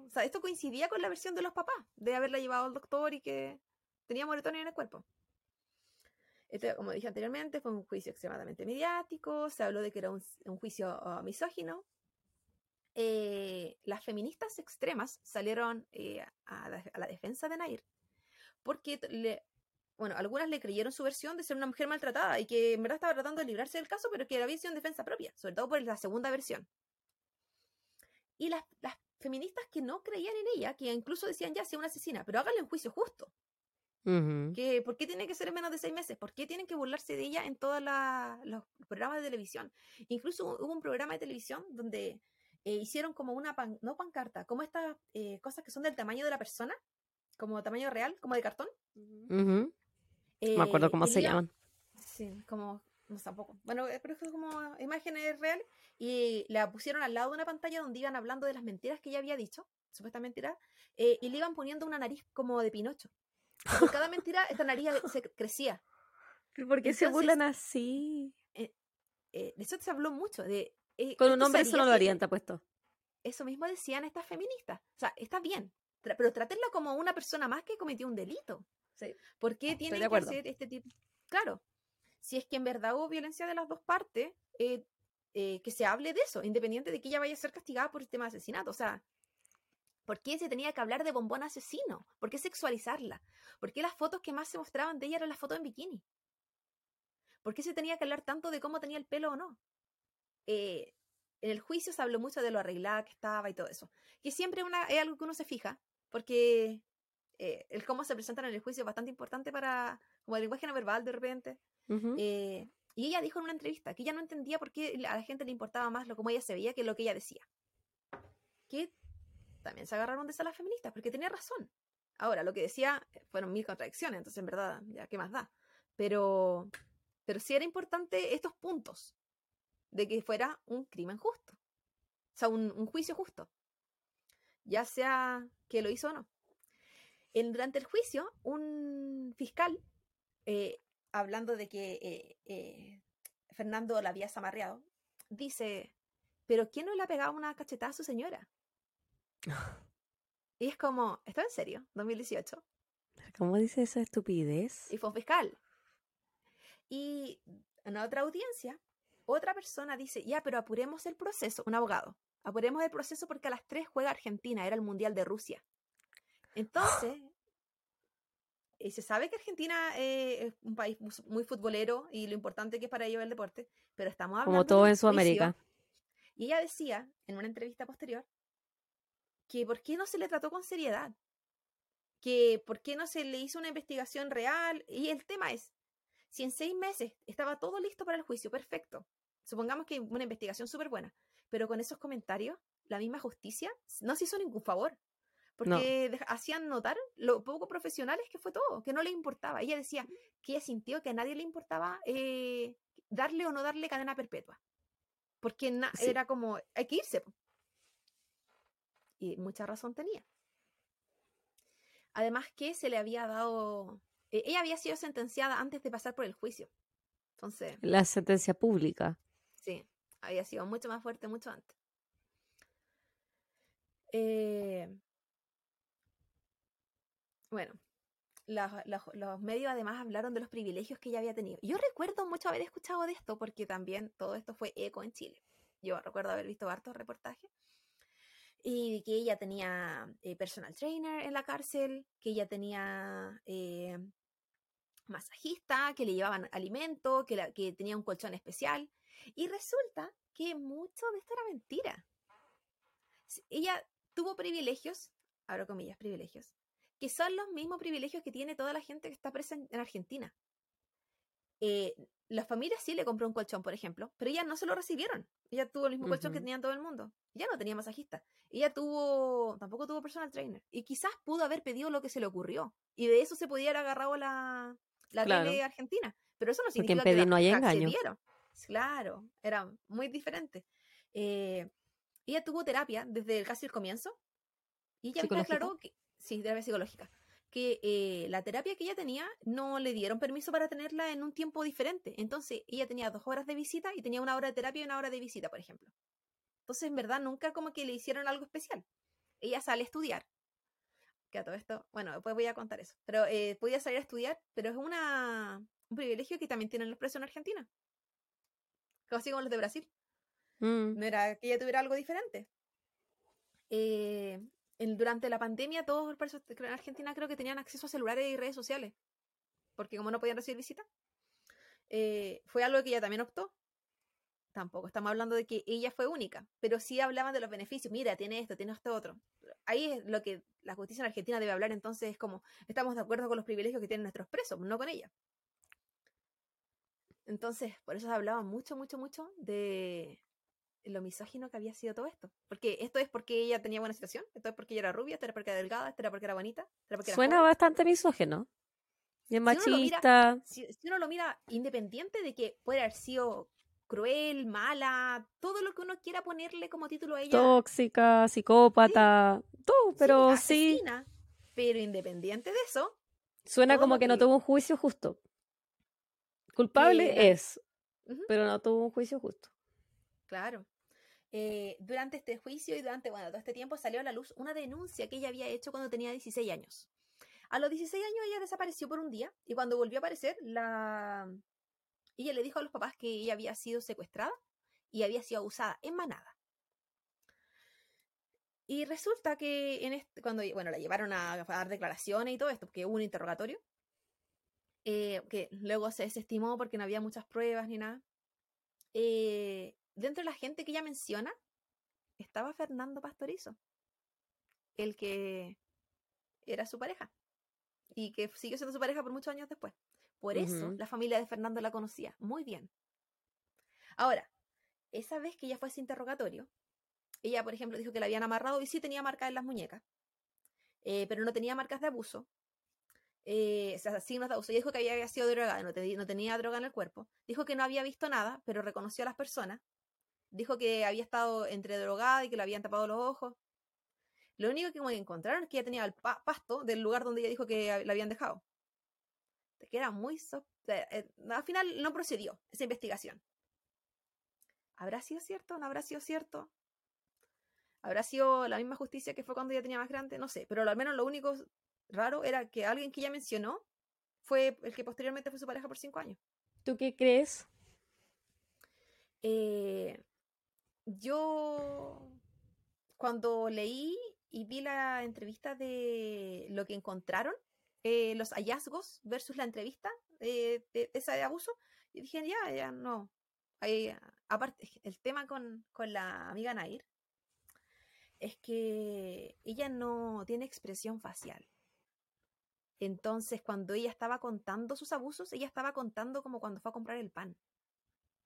O sea, esto coincidía con la versión de los papás, de haberla llevado al doctor y que tenía moretones en el cuerpo. Este, como dije anteriormente, fue un juicio extremadamente mediático. Se habló de que era un, juicio uh, misógino. Eh, las feministas extremas salieron eh, a, la, la, defensa de Nair porque bueno, algunas le creyeron su versión de ser una mujer maltratada y que en verdad estaba tratando de librarse del caso, pero que había sido en defensa propia, sobre todo por la segunda versión. Y las, feministas que no creían en ella, que incluso decían ya sea una asesina, pero háganle un juicio justo. que, ¿Por qué tiene que ser en menos de seis meses? ¿Por qué tienen que burlarse de ella en todos los programas de televisión? Incluso hubo un programa de televisión donde eh, hicieron como una, no pancarta, como estas eh, cosas que son del tamaño de la persona, como tamaño real, como de cartón. Me acuerdo cómo eh, se llaman. Sí, como, no tampoco. Bueno, eh, pero es como imágenes reales. Y la pusieron al lado de una pantalla donde iban hablando de las mentiras que ella había dicho, supuestamente era, eh, y le iban poniendo una nariz como de Pinocho. Por cada mentira, esta nariz se crecía. ¿Pero por qué se burlan así? eh, de eso se habló mucho. De, Con un hombre eso no lo harían, te apuesto. Eso mismo decían estas feministas. O sea, está bien, tra- pero trátenla como una persona más que cometió un delito. Sí. ¿Por qué tienen que hacer este tipo? Claro, si es que en verdad hubo violencia de las dos partes, eh, eh, que se hable de eso, independiente de que ella vaya a ser castigada por el tema de asesinato. O sea, ¿por qué se tenía que hablar de bombón asesino? ¿Por qué sexualizarla? ¿Por qué las fotos que más se mostraban de ella eran las fotos en bikini? ¿Por qué se tenía que hablar tanto de cómo tenía el pelo o no? Eh, en el juicio se habló mucho de lo arreglada que estaba y todo eso. Que siempre una, es algo que uno se fija, porque el cómo se presentan en el juicio es bastante importante para, como el lenguaje no verbal de repente. Eh, y ella dijo en una entrevista que ella no entendía por qué a la gente le importaba más lo como ella se veía que lo que ella decía. Que también se agarraron de esas las feministas, porque tenía razón. Ahora, lo que decía eh, fueron mil contradicciones, entonces en verdad, ya, ¿qué más da? Pero, pero sí era importante estos puntos de que fuera un crimen justo. O sea, un, un juicio justo. Ya sea que lo hizo o no. En- durante el juicio, un fiscal, eh, hablando de que eh, eh, Fernando la había zamarreado, dice, pero ¿quién no le ha pegado una cachetada a su señora? Y es como, ¿está en serio? 2018. ¿Cómo dice esa estupidez? Y fue un fiscal. Y en otra audiencia, otra persona dice, ya, pero apuremos el proceso, un abogado, apuremos el proceso porque a las 3 juega Argentina, era el Mundial de Rusia. Entonces, y se sabe que Argentina eh, es un país mu- muy futbolero y lo importante que es para ellos el deporte, pero estamos hablando Como todo en Sudamérica. Y ella decía, en una entrevista posterior, que por qué no se le trató con seriedad, que por qué no se le hizo una investigación real. Y el tema es, si en seis meses estaba todo listo para el juicio, perfecto. Supongamos que una investigación súper buena, pero con esos comentarios, la misma justicia no se hizo ningún favor. Porque hacían notar lo poco profesionales que fue todo, que no le importaba. Ella decía que ella sintió que a nadie le importaba eh, darle o no darle cadena perpetua. Porque Sí. era como, hay que irse. Y mucha razón tenía. Además que se le había dado... eh, ella había sido sentenciada antes de pasar por el juicio. Entonces, La sentencia pública. sí, había sido mucho más fuerte mucho antes. Eh, bueno, los medios además hablaron de los privilegios que ella había tenido. Yo recuerdo mucho haber escuchado de esto porque también todo esto fue eco en Chile. Yo recuerdo haber visto hartos reportajes y que ella tenía eh, personal trainer en la cárcel, que ella tenía eh, masajista, que le llevaban alimento, que, la- que tenía un colchón especial. Y resulta que mucho de esto era mentira. Ella tuvo privilegios, abro comillas, privilegios, que son los mismos privilegios que tiene toda la gente que está presa en, en Argentina. Eh, la familia sí le compró un colchón, por ejemplo, pero ella no se lo recibieron. Ella tuvo el mismo colchón que tenía todo el mundo. Ella no tenía masajista. Ella tuvo, tampoco tuvo personal trainer. Y quizás pudo haber pedido lo que se le ocurrió. Y de eso se podía haber agarrado la, la Claro. tele argentina. Pero eso no Porque en significa que, pedir la- no hay que engaño. Claro, era muy diferente. Eh, ella tuvo terapia desde casi el comienzo. Y ella ¿Psicológica? aclaró que, sí, terapia psicológica, que eh, la terapia que ella tenía no le dieron permiso para tenerla en un tiempo diferente. Entonces, ella tenía dos horas de visita y tenía una hora de terapia y una hora de visita, por ejemplo. Entonces, en verdad, nunca como que le hicieron algo especial. Ella sale a estudiar. Que a todo esto, bueno, después voy a contar eso. Pero eh, podía salir a estudiar, pero es una, un privilegio que también tienen los presos en Argentina. Así como los de Brasil. Mm. No era que ella tuviera algo diferente. Eh, durante la pandemia, todos los presos en Argentina creo que tenían acceso a celulares y redes sociales. Porque como no podían recibir visita, eh, fue algo que ella también optó. Tampoco estamos hablando de que ella fue única, pero sí hablaban de los beneficios. Mira, tiene esto, tiene esto otro. Ahí es lo que la justicia en Argentina debe hablar, entonces es como, estamos de acuerdo con los privilegios que tienen nuestros presos, no con ella. Entonces, por eso se hablaba mucho, mucho, mucho de lo misógino que había sido todo esto. Porque esto es porque ella tenía buena situación, esto es porque ella era rubia, esto era porque era delgada, esto era porque era bonita, esto era porque era Suena joven. bastante misógeno. Si uno lo mira- machista. Si, si uno lo mira independiente de que puede haber sido cruel, mala, todo lo que uno quiera ponerle como título a ella. tóxica, psicópata, todo, pero sí, asesina, pero independiente de eso, suena como que no tuvo un juicio justo. Culpable es, pero no tuvo un juicio justo. Claro. Eh, durante este juicio y durante bueno, todo este tiempo salió a la luz una denuncia que ella había hecho cuando tenía 16 años. A los 16 años ella desapareció por un día y cuando volvió a aparecer, la... ella le dijo a los papás que ella había sido secuestrada y había sido abusada en manada. Y resulta que cuando bueno, la llevaron a, a dar declaraciones y todo esto, porque hubo un interrogatorio, eh, que luego se desestimó porque no había muchas pruebas ni nada. Eh, dentro de la gente que ella menciona estaba Fernando Pastorizo, el que era su pareja y que siguió siendo su pareja por muchos años después. Por eso la familia de Fernando la conocía muy bien. Ahora, esa vez que ella fue a ese interrogatorio, ella, por ejemplo, dijo que la habían amarrado y sí tenía marcas en las muñecas, eh, pero no tenía marcas de abuso. Eh, o sea, signos de abuso. Ella dijo que había sido drogada, no, te- no tenía droga en el cuerpo. Dijo que no había visto nada, pero reconoció a las personas. Dijo que había estado entre drogada y que le habían tapado los ojos. Lo único que encontraron es que ella tenía el pa- pasto del lugar donde ella dijo que la habían dejado. Que era muy... so- eh, eh, al final no procedió esa investigación. ¿Habrá sido cierto no habrá sido cierto? ¿Habrá sido la misma justicia que fue cuando ella tenía más grande? No sé, pero al menos lo único raro era que alguien que ella mencionó fue el que posteriormente fue su pareja por cinco años. ¿Tú qué crees? Eh, yo cuando leí y vi la entrevista de lo que encontraron, eh, los hallazgos versus la entrevista eh, de, abuso, y dije, ya, ya no. Ahí, aparte, el tema con, con la amiga Nair es que ella no tiene expresión facial. Entonces, cuando ella estaba contando sus abusos, ella estaba contando como cuando fue a comprar el pan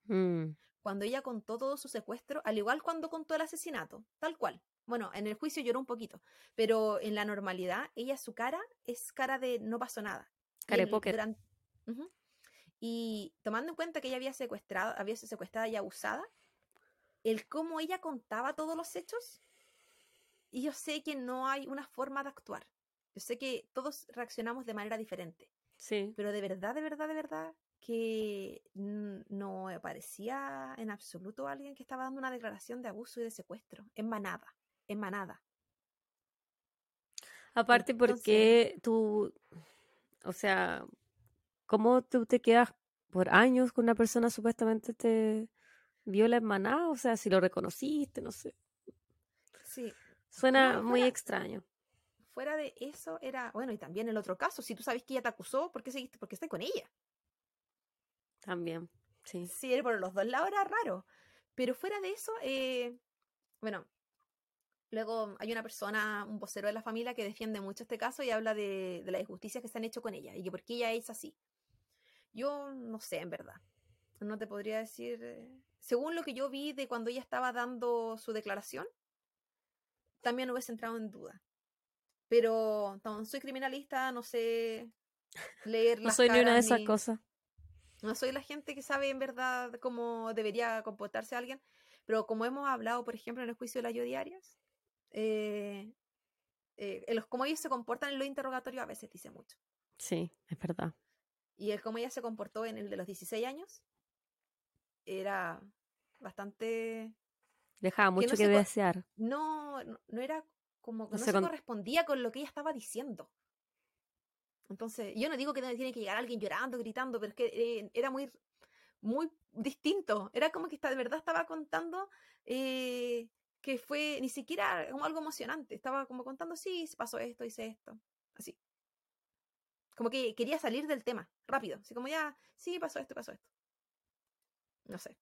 Mm, cuando ella contó todo su secuestro, al igual cuando contó el asesinato, tal cual. Bueno, en el juicio lloró un poquito, pero en la normalidad, ella, su cara es cara de no pasó nada. Y Cara de póker. Y tomando en cuenta que ella había secuestrado, había sido secuestrada y abusada, el cómo ella contaba todos los hechos, y yo sé que no hay una forma de actuar. Yo sé que todos reaccionamos de manera diferente. sí. Pero de verdad, de verdad, de verdad, que no parecía en absoluto alguien que estaba dando una declaración de abuso y de secuestro. En manada, en manada. Aparte, Entonces- porque tú, o sea, ¿cómo tú te quedas por años con una persona supuestamente te viola en manada? O sea, si lo reconociste, no sé. Sí, Suena No, muy fuera- extraño. fuera de eso era, bueno, y también el otro caso, si tú sabes que ella te acusó, ¿por qué seguiste? Porque estás con ella. También, sí. Sí, por los dos lados era raro. Pero fuera de eso, eh, bueno, luego hay una persona, un vocero de la familia que defiende mucho este caso y habla de, de las injusticias que se han hecho con ella y que por qué ella es así. Yo no sé, en verdad. No te podría decir. eh, Según lo que yo vi de cuando ella estaba dando su declaración, también hubiese entrado en duda. Pero no soy criminalista, no sé leer No soy ni una de esas ni- cosas. No soy la gente que sabe en verdad cómo debería comportarse alguien, pero como hemos hablado, por ejemplo, en el juicio de las diarias, eh, eh, el cómo ellos se comportan en los interrogatorios a veces dice mucho. Sí, es verdad. Y el cómo ella se comportó en el de los 16 años era bastante... Dejaba mucho no que, desear. No, no, no era como que No no, se se con- correspondía con lo que ella estaba diciendo. Entonces, yo no digo que tiene que llegar alguien llorando, gritando, pero es que eh, era muy, muy distinto. Era como que está, de verdad estaba contando eh, que fue ni siquiera como algo emocionante. Estaba como contando, sí, pasó esto, hice esto. Así. Como que quería salir del tema, rápido. Así como ya, sí, pasó esto, pasó esto. No sé.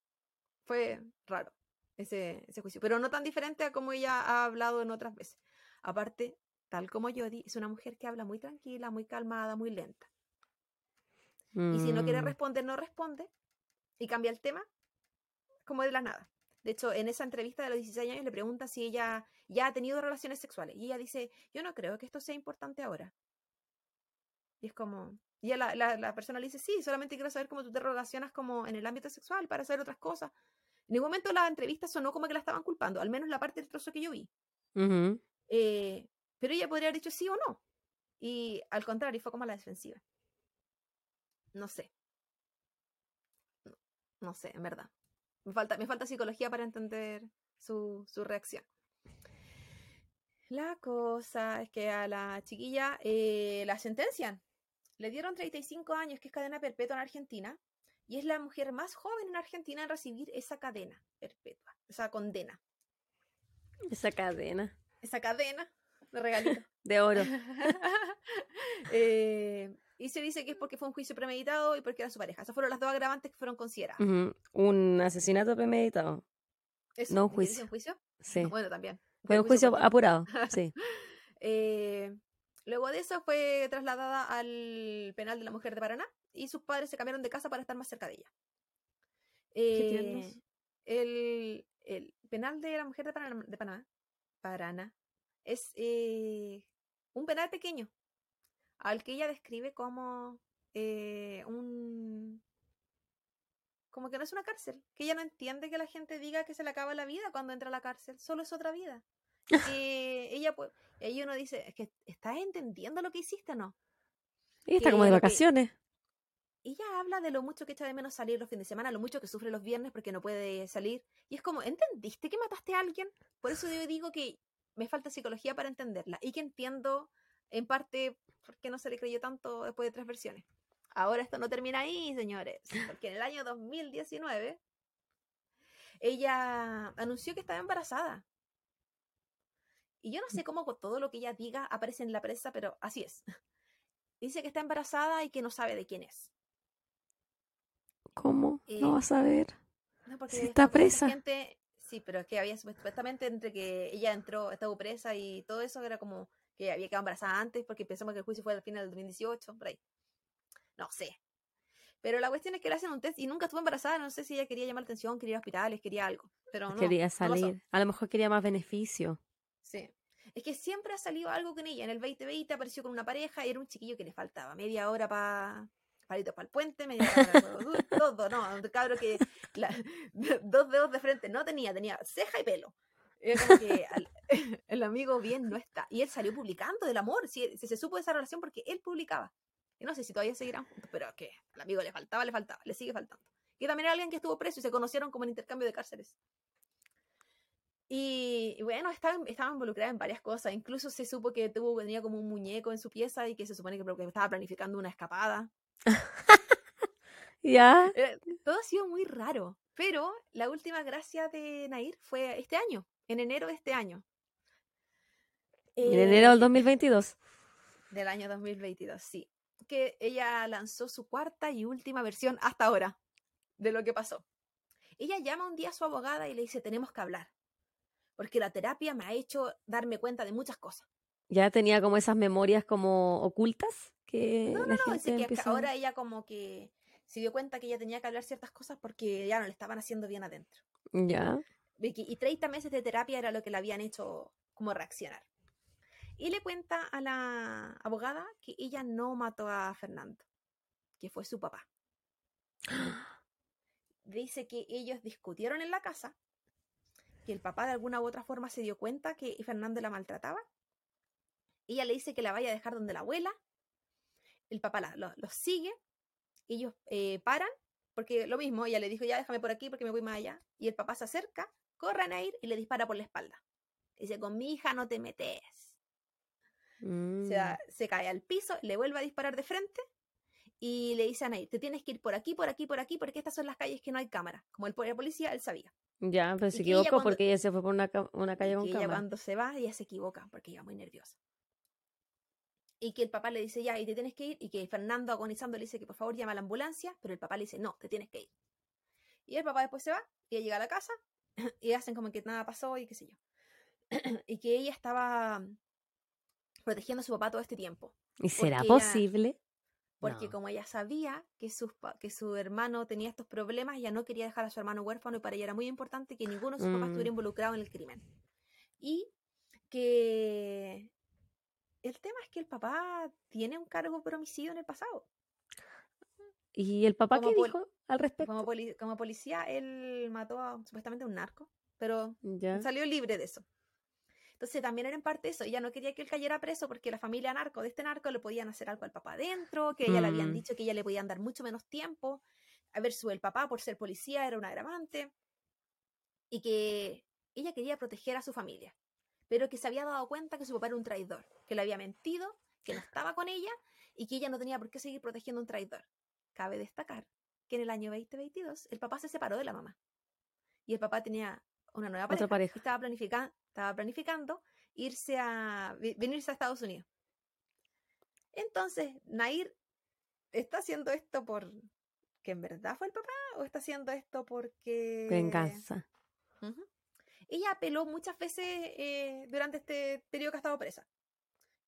Fue raro ese, ese juicio. Pero no tan diferente a como ella ha hablado en otras veces. Aparte, tal como Jodie, es una mujer que habla muy tranquila, muy calmada, muy lenta. Y si no quiere Mm, responder, no responde. Y cambia el tema como de la nada. De hecho, en esa entrevista de los 16 años le pregunta si ella ya ha tenido relaciones sexuales. Y ella dice, yo no creo que esto sea importante ahora. Y es como... Y la, la, la persona le dice, sí, solamente quiero saber cómo tú te relacionas como en el ámbito sexual para hacer otras cosas. En ningún momento la entrevista sonó como que la estaban culpando, al menos la parte del trozo que yo vi. Eh, pero ella podría haber dicho sí o no. Y al contrario, fue como a la defensiva. No sé. No, No sé, en verdad. Me falta, me falta psicología para entender su, su reacción. La cosa es que a la chiquilla eh, la sentencian. Le dieron 35 años, que es cadena perpetua en Argentina, y es la mujer más joven en Argentina en recibir esa cadena perpetua, esa condena. Esa cadena. Esa cadena de regalito. de oro. eh, y se dice que es porque fue un juicio premeditado y porque era su pareja. Esas fueron las dos agravantes que fueron consideradas. Ujú, Un asesinato premeditado. Eso, No un ¿qué juicio. ¿Un juicio? Sí. Bueno, también. Fue un juicio apurado. Sí. Eh, luego de eso fue trasladada al penal de la mujer de Paraná y sus padres se cambiaron de casa para estar más cerca de ella. Qué Eh, el, el penal de la mujer de Paraná, de Paraná, Paraná es eh, un penal pequeño al que ella describe como eh, un como que no es una cárcel, que ella no entiende que la gente diga que se le acaba la vida cuando entra a la cárcel, solo es otra vida. Que ella pues, y ahí uno dice, es que estás entendiendo lo que hiciste o no. Y está Que como de vacaciones. Ella habla de lo mucho que echa de menos salir los fines de semana, lo mucho que sufre los viernes porque no puede salir. Y es como, ¿entendiste que mataste a alguien? Por eso yo digo que me falta psicología para entenderla. Y que entiendo, en parte, por qué no se le creyó tanto después de tres versiones. Ahora esto no termina ahí, señores. Porque en el año 2019, ella anunció que estaba embarazada. Y yo no sé cómo con todo lo que ella diga aparece en la prensa, pero así es. Dice que está embarazada y que no sabe de quién es. ¿Cómo? Eh, No vas a ver. No, porque Si está presa. gente- sí, pero es que había supuestamente entre que ella entró, estuvo presa y todo eso era como que había quedado embarazada antes porque pensamos que el juicio fue al final del 2018, por ahí. No sé. Pero la cuestión es que le hacen un test y nunca estuvo embarazada. No sé si ella quería llamar la atención, quería ir a hospitales, quería algo. Pero no. quería no salir. a lo mejor quería más beneficio. Sí. Es que siempre ha salido algo con ella. En el 2020 apareció con una pareja y era un chiquillo que le faltaba media hora para palitos para el puente, para todo, no, un cabro que la- dos dedos de frente no tenía, tenía ceja y pelo. Era como que al- el amigo bien no está. Y él salió publicando del amor, si, si se supo de esa relación porque él publicaba. Y no sé si todavía seguirán juntos, pero que al amigo le faltaba, le faltaba, le sigue faltando. Y también era alguien que estuvo preso y se conocieron como en intercambio de cárceles. Y, y bueno, estaba, estaba involucrada en varias cosas. Incluso se supo que tuvo, tenía como un muñeco en su pieza y que se supone que estaba planificando una escapada. ¿Ya? Era- todo ha sido muy raro. Pero la última gracia de Nair fue este año, en enero de este año. En Eh, enero del 2022. del año 2022, sí. Que ella lanzó su cuarta y última versión hasta ahora de lo que pasó. Ella llama un día a su abogada y le dice, tenemos que hablar. Porque la terapia me ha hecho darme cuenta de muchas cosas. Ya tenía como esas memorias como ocultas que No, la No, gente dice que empieza... ahora ella como que se dio cuenta que ella tenía que hablar ciertas cosas porque ya no le estaban haciendo bien adentro. Ya. Y 30 meses de terapia era lo que le habían hecho como reaccionar. Y le cuenta a la abogada que ella no mató a Fernando, que fue su papá. Dice que ellos discutieron en la casa, que el papá de alguna u otra forma se dio cuenta que Fernando la maltrataba. Ella le dice que la vaya a dejar donde la abuela. El papá la- los sigue. Ellos eh, paran, porque lo mismo, ella le dijo, ya déjame por aquí porque me voy más allá. Y el papá se acerca, corre a ir y le dispara por la espalda. Dice, con mi hija no te metes. Mm. Se, da- se cae al piso, le vuelve a disparar de frente y le dice a Nair, te tienes que ir por aquí, por aquí, por aquí, porque estas son las calles que no hay cámara. Como el policía, él sabía. Ya, pero se y equivocó porque ella se fue por una, ca- una calle Y con ella cámara. cuando se va, ella se equivoca porque ella muy nerviosa. Y que el papá le dice, ya, y te tienes que ir. Y que Fernando agonizando le dice que por favor llama a la ambulancia, pero el papá le dice, no, te tienes que ir. Y el papá después se va, y ella llega a la casa, y hacen como que nada pasó y qué sé yo. y que ella estaba protegiendo a su papá todo este tiempo. ¿Y será ella- posible? Porque No. como ella sabía que, pa- que su hermano tenía estos problemas, ella no quería dejar a su hermano huérfano y para ella era muy importante que ninguno de sus papás Mm. estuviera involucrado en el crimen. Y que el tema es que el papá tiene un cargo por homicidio en el pasado. ¿Y el papá Como qué dijo al respecto? Como, poli- como policía, él mató a, supuestamente a un narco, pero Ya. salió libre de eso. Entonces también era en parte eso. Ella no quería que él cayera preso porque la familia narco de este narco le podían hacer algo al papá adentro, que a ella le habían Mm. dicho que ella le podían dar mucho menos tiempo. versus el papá por ser policía, era un agravante, y que ella quería proteger a su familia, pero que se había dado cuenta que su papá era un traidor, que le había mentido, que no estaba con ella y que ella no tenía por qué seguir protegiendo a un traidor. Cabe destacar que en el año 2022 el papá se separó de la mamá y el papá tenía una nueva pareja, pareja. y estaba, planificando, estaba planificando irse a venirse a Estados Unidos. Entonces, Nair está haciendo esto por que en verdad fue el papá o está haciendo esto porque Venganza. Ella apeló muchas veces eh, durante este periodo que ha estado presa.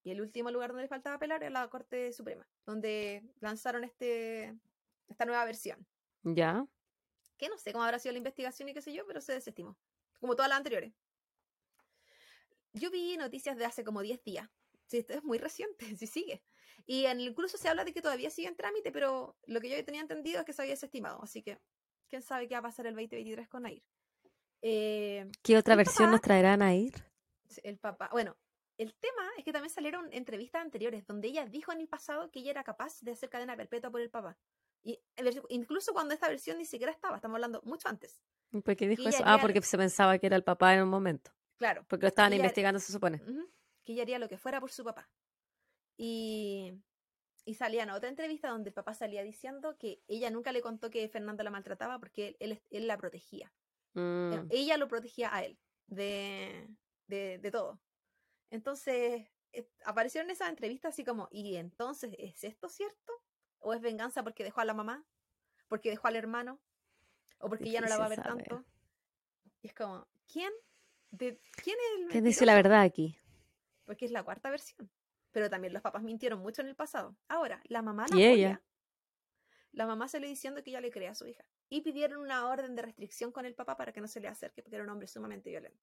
Y el último lugar donde le faltaba apelar era la Corte Suprema, donde lanzaron este, esta nueva versión. ¿Ya? Que no sé cómo habrá sido la investigación y qué sé yo, pero se desestimó. Como todas las anteriores. Yo vi noticias de hace como 10 días. Sí, esto es muy reciente, si sigue. Y en- incluso se habla de que todavía sigue en trámite, pero lo que yo tenía entendido es que se había desestimado. Así que, quién sabe qué va a pasar el 2023 con Nair. Eh, ¿Qué otra versión papá- nos traerán a ir? El papá. Bueno, el tema es que también salieron entrevistas anteriores donde ella dijo en el pasado que ella era capaz de hacer cadena perpetua por el papá. Y incluso cuando esta versión ni siquiera estaba, estamos hablando mucho antes. ¿Por qué dijo eso? Ah, porque se pensaba que era el papá en un momento. Claro, Porque lo estaban investigando, se supone. que ella haría lo que fuera por su papá. Y, y salían a otra entrevista donde el papá salía diciendo que ella nunca le contó que Fernando la maltrataba porque él, él, él la protegía. Mm, Ella lo protegía a él de, de, de todo. Entonces, eh, aparecieron esas entrevistas así como, ¿y entonces es esto cierto? ¿O es venganza porque dejó a la mamá? ¿Porque dejó al hermano? ¿O porque ya no la va a ver saber. tanto? Y es como, ¿quién? De, ¿Quién es el ¿Quién dice la verdad aquí? Porque es la cuarta versión. Pero también los papás mintieron mucho en el pasado. Ahora, la mamá la ¿Y apoya. ella? La mamá salió diciendo que ella le creía a su hija. Y pidieron una orden de restricción con el papá para que no se le acerque, porque era un hombre sumamente violento.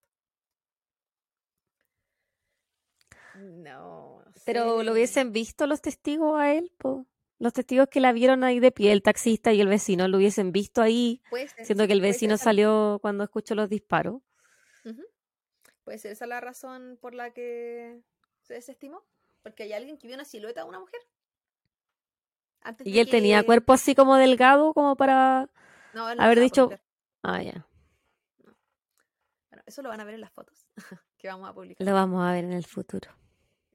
No. no Pero sé. lo hubiesen visto los testigos a él, po. Los testigos que la vieron ahí de pie, el taxista y el vecino, lo hubiesen visto ahí, siendo sí, que el vecino salió cuando escuchó los disparos. Ser esa la razón por la que se desestimó. Porque hay alguien que vio una silueta de una mujer. Antes Y de él tenía cuerpo así como delgado, como para No, haber dicho-. Ah, ya. Bueno, eso lo van a ver en las fotos que vamos a publicar. Lo vamos a ver en el futuro.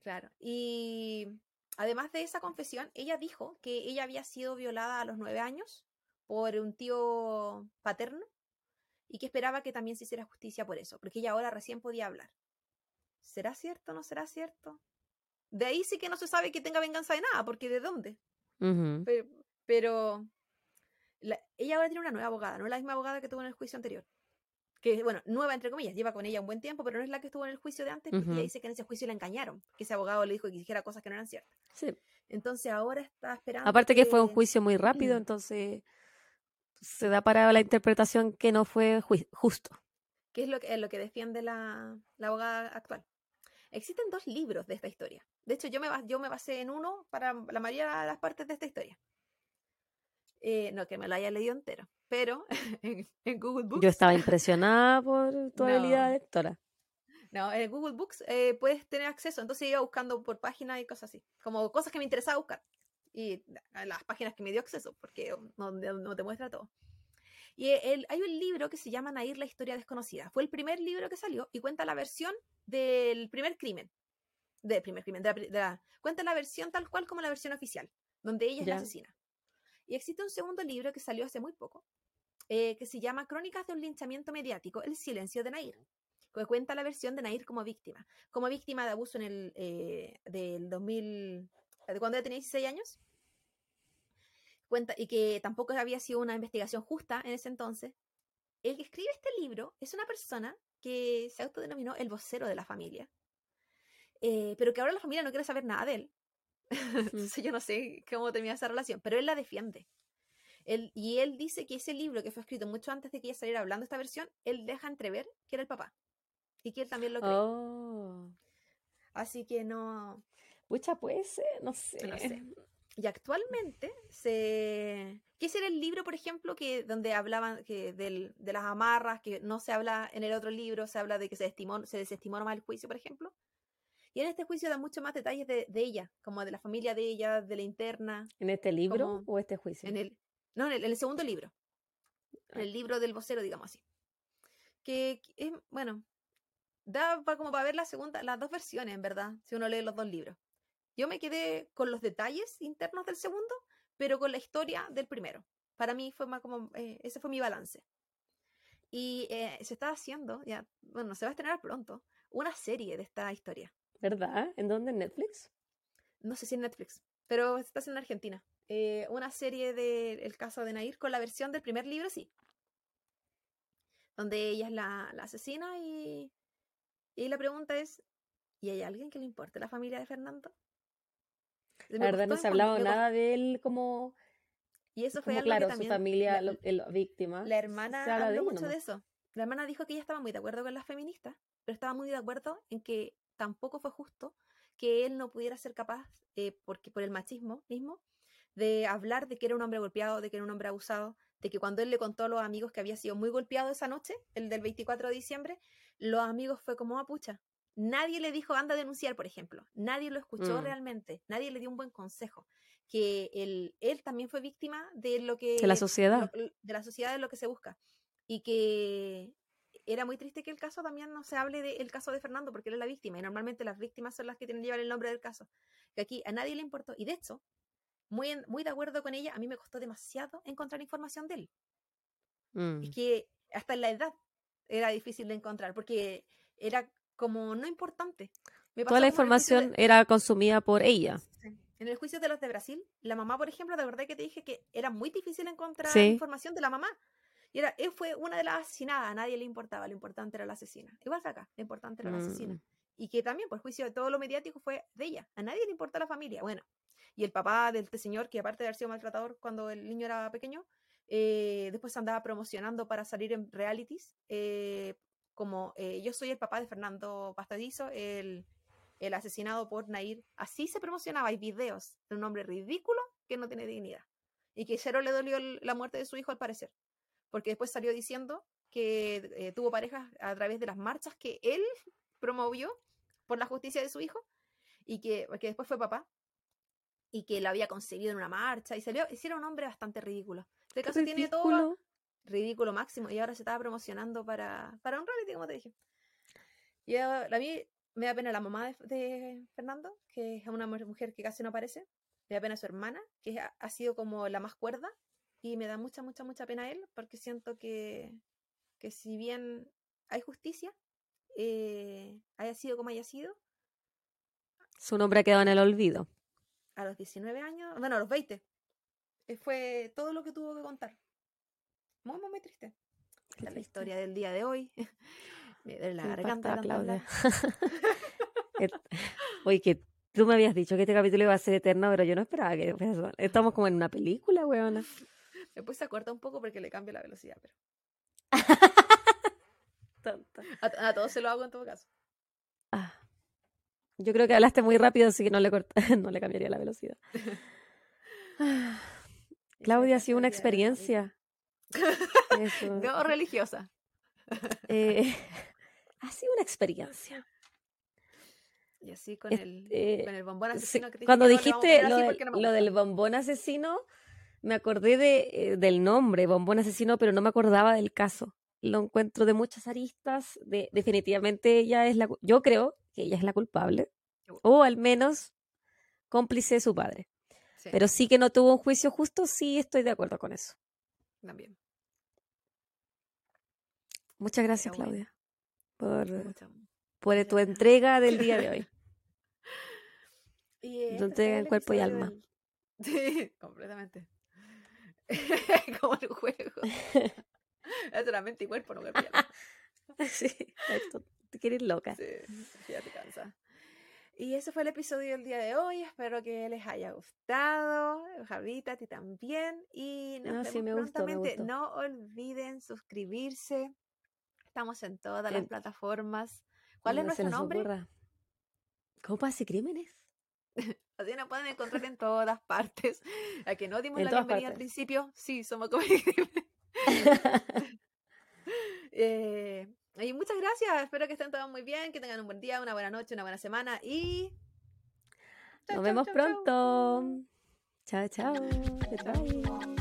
Claro. Y además de esa confesión, ella dijo que ella había sido violada a los nueve años por un tío paterno y que esperaba que también se hiciera justicia por eso, porque ella ahora recién podía hablar. ¿Será cierto o no será cierto? De ahí sí que no se sabe que tenga venganza de nada, porque ¿de dónde? Pero la- ella ahora tiene una nueva abogada, no es la misma abogada que tuvo en el juicio anterior. Que, bueno, nueva entre comillas, lleva con ella un buen tiempo, pero no es la que estuvo en el juicio de antes, porque Ujú. ella dice que en ese juicio la engañaron, que ese abogado le dijo que dijera cosas que no eran ciertas. Sí. Entonces ahora está esperando. Aparte que fue un juicio muy rápido, Mm. entonces se da para la interpretación que no fue justo. que es lo que, es lo que defiende la, la abogada actual. Existen dos libros de esta historia. De hecho, yo me, yo me basé en uno para la mayoría de las partes de esta historia. Eh, no que me lo haya leído entero, pero en, en Google Books. Yo estaba impresionada por tu No. habilidad de lectora. No, en Google Books eh, puedes tener acceso, entonces iba buscando por páginas y cosas así, como cosas que me interesaba buscar. Y las páginas que me dio acceso, porque no, no- te muestra todo. Y el- hay un libro que se llama Nair, la historia desconocida. Fue el primer libro que salió y cuenta la versión del primer crimen. Del primer crimen, de la de la- cuenta la versión tal cual como la versión oficial, donde ella es la Ya. asesina. Y existe un segundo libro que salió hace muy poco, eh, que se llama Crónicas de un linchamiento mediático, El silencio de Nair que cuenta la versión de Nair como víctima, como víctima de abuso en el eh, del 2000, de cuando tenía 16 años. Cuenta, y que tampoco había sido una investigación justa en ese entonces. El que escribe este libro es una persona que se autodenominó el vocero de la familia, eh, pero que ahora la familia no quiere saber nada de él. Entonces yo no sé cómo termina esa relación, pero él la defiende. Él, y él dice que ese libro que fue escrito mucho antes de que ella saliera hablando esta versión, él deja entrever que era el papá. Y que él también lo cree. Oh. Así que no, Pucha, puede ser, no sé. no sé. Y actualmente se... ¿Qué será el libro, por ejemplo, que donde hablaban que del- de las amarras, que no se habla en el otro libro, se habla de que se, estimó, se desestimó nomás el juicio, por ejemplo? Y en este juicio da mucho más detalles de, de ella, como de la familia de ella, de la interna, ¿En este libro Como o este juicio? en el, No, en el, segundo libro. En el libro del vocero, digamos así. Que, es, bueno, da como para ver la segunda, las dos versiones, en verdad, si uno lee los dos libros. Yo me quedé con los detalles internos del segundo, pero con la historia del primero. Para mí fue más como, eh, ese fue mi balance. Y eh, se está haciendo, ya, bueno, se va a estrenar pronto, una serie de esta historia. ¿Verdad? ¿En dónde? ¿En Netflix? No sé si en Netflix, pero está en Argentina. Eh, una serie del el caso de Nair con la versión del primer libro, sí. Donde ella es la, la asesina y, y la pregunta es, ¿y hay alguien que le importe la familia de Fernando? La verdad no se ha hablado nada de él como... Y eso fue algo claro, que su familia, la, víctima. La hermana habló mucho de eso. La hermana dijo que ella estaba muy de acuerdo con las feministas, pero estaba muy de acuerdo en que tampoco fue justo que él no pudiera ser capaz, eh, porque por el machismo mismo, de hablar de que era un hombre golpeado, de que era un hombre abusado, de que cuando él le contó a los amigos que había sido muy golpeado esa noche, el del 24 de diciembre, los amigos fue como, a pucha, Nadie le dijo anda a denunciar, por ejemplo. Nadie lo escuchó mm. realmente. Nadie le dio un buen consejo. Que él, él también fue víctima de lo que... De la sociedad. de la sociedad de lo que se busca. Y que era muy triste que el caso también no se hable del caso de Fernando, porque él es la víctima. Y normalmente las víctimas son las que tienen que llevar el nombre del caso. Que aquí a nadie le importó. Y de hecho, muy, muy de acuerdo con ella, a mí me costó demasiado encontrar información de él. Es mm. que hasta en la edad era difícil de encontrar, porque era como no importante. Toda la información era consumida por ella. En el juicio de los de Brasil, la mamá, por ejemplo, de verdad que te dije que era muy difícil encontrar información de la mamá. Y era, él fue una de las asesinadas, a nadie le importaba, lo importante era la asesina. Igual que acá, lo importante era la asesina. Mm. Y que también, por juicio de todo lo mediático, fue de ella. A nadie le importa la familia. Bueno, y el papá de este señor, que aparte de haber sido maltratador cuando el niño era pequeño, eh, después andaba promocionando para salir en realities, eh, como eh, yo soy el papá de Fernando Pastadizo, el, el, asesinado por Nair. Así se promocionaba, hay videos de un hombre ridículo que no tiene dignidad. Y que cero le dolió la muerte de su hijo al parecer. Porque después salió diciendo que eh, tuvo parejas a través de las marchas que él promovió por la justicia de su hijo y que, que después fue papá y que la había conseguido en una marcha y salió, hicieron un hombre bastante ridículo. Este caso tiene todo ridículo máximo y ahora se estaba promocionando para, para un reality, como te dije. Y a, mí me da pena la mamá de, Fernando, que es una mujer que casi no aparece. Me da pena su hermana, que ha, sido como la más cuerda. Y me da mucha, mucha, mucha pena él, porque siento que, que si bien hay justicia, eh, haya sido como haya sido. Su nombre ha quedado en el olvido. A los 19 años, bueno, a los 20. Eh, fue todo lo que tuvo que contar muy, muy, triste. Esta es la historia del día de hoy. de la garganta, Claudia. Oye, que tú me habías dicho que este capítulo iba a ser eterno, pero yo no esperaba que Estamos como en una película, weona. Después se acorta un poco porque le cambia la velocidad, pero. A, todos se lo hago en todo caso. Ah. Yo creo que hablaste muy rápido, así que no le, no le cambiaría la velocidad. Claudia, ha sido una experiencia. no religiosa. Eh, ha sido una experiencia. Y así con, el, con bombón asesino. Que cuando dijiste lo, del bombón asesino, me acordé de, eh, del nombre, bombón asesino, pero no me acordaba del caso. Lo encuentro de muchas aristas. De, definitivamente ella es la. Yo creo que ella es la culpable. O al menos cómplice de su padre. Pero sí que no tuvo un juicio justo, sí estoy de acuerdo con eso. También. Muchas gracias, Claudia, por, por tu entrega del día de hoy. y tu entrega en cuerpo y alma. Sí, completamente. Como el juego. es la mente y cuerpo, no cuerpo Sí, esto, te quieres loca. Sí, ya te cansa. Y ese fue el episodio del día de hoy. Espero que les haya gustado. Javita, a ti también. Y nos no, vemos sí, prontamente. No olviden suscribirse, Estamos en todas las plataformas. ¿Cuál es nuestro nombre? Copas y Crímenes. Así nos pueden encontrar en todas partes. A que no dimos la bienvenida al principio, sí, somos Crímenes. Eh, y muchas gracias. Espero que estén todos muy bien, que tengan un buen día, una buena noche, una buena semana y. Nos vemos pronto. Chao, chao. chao.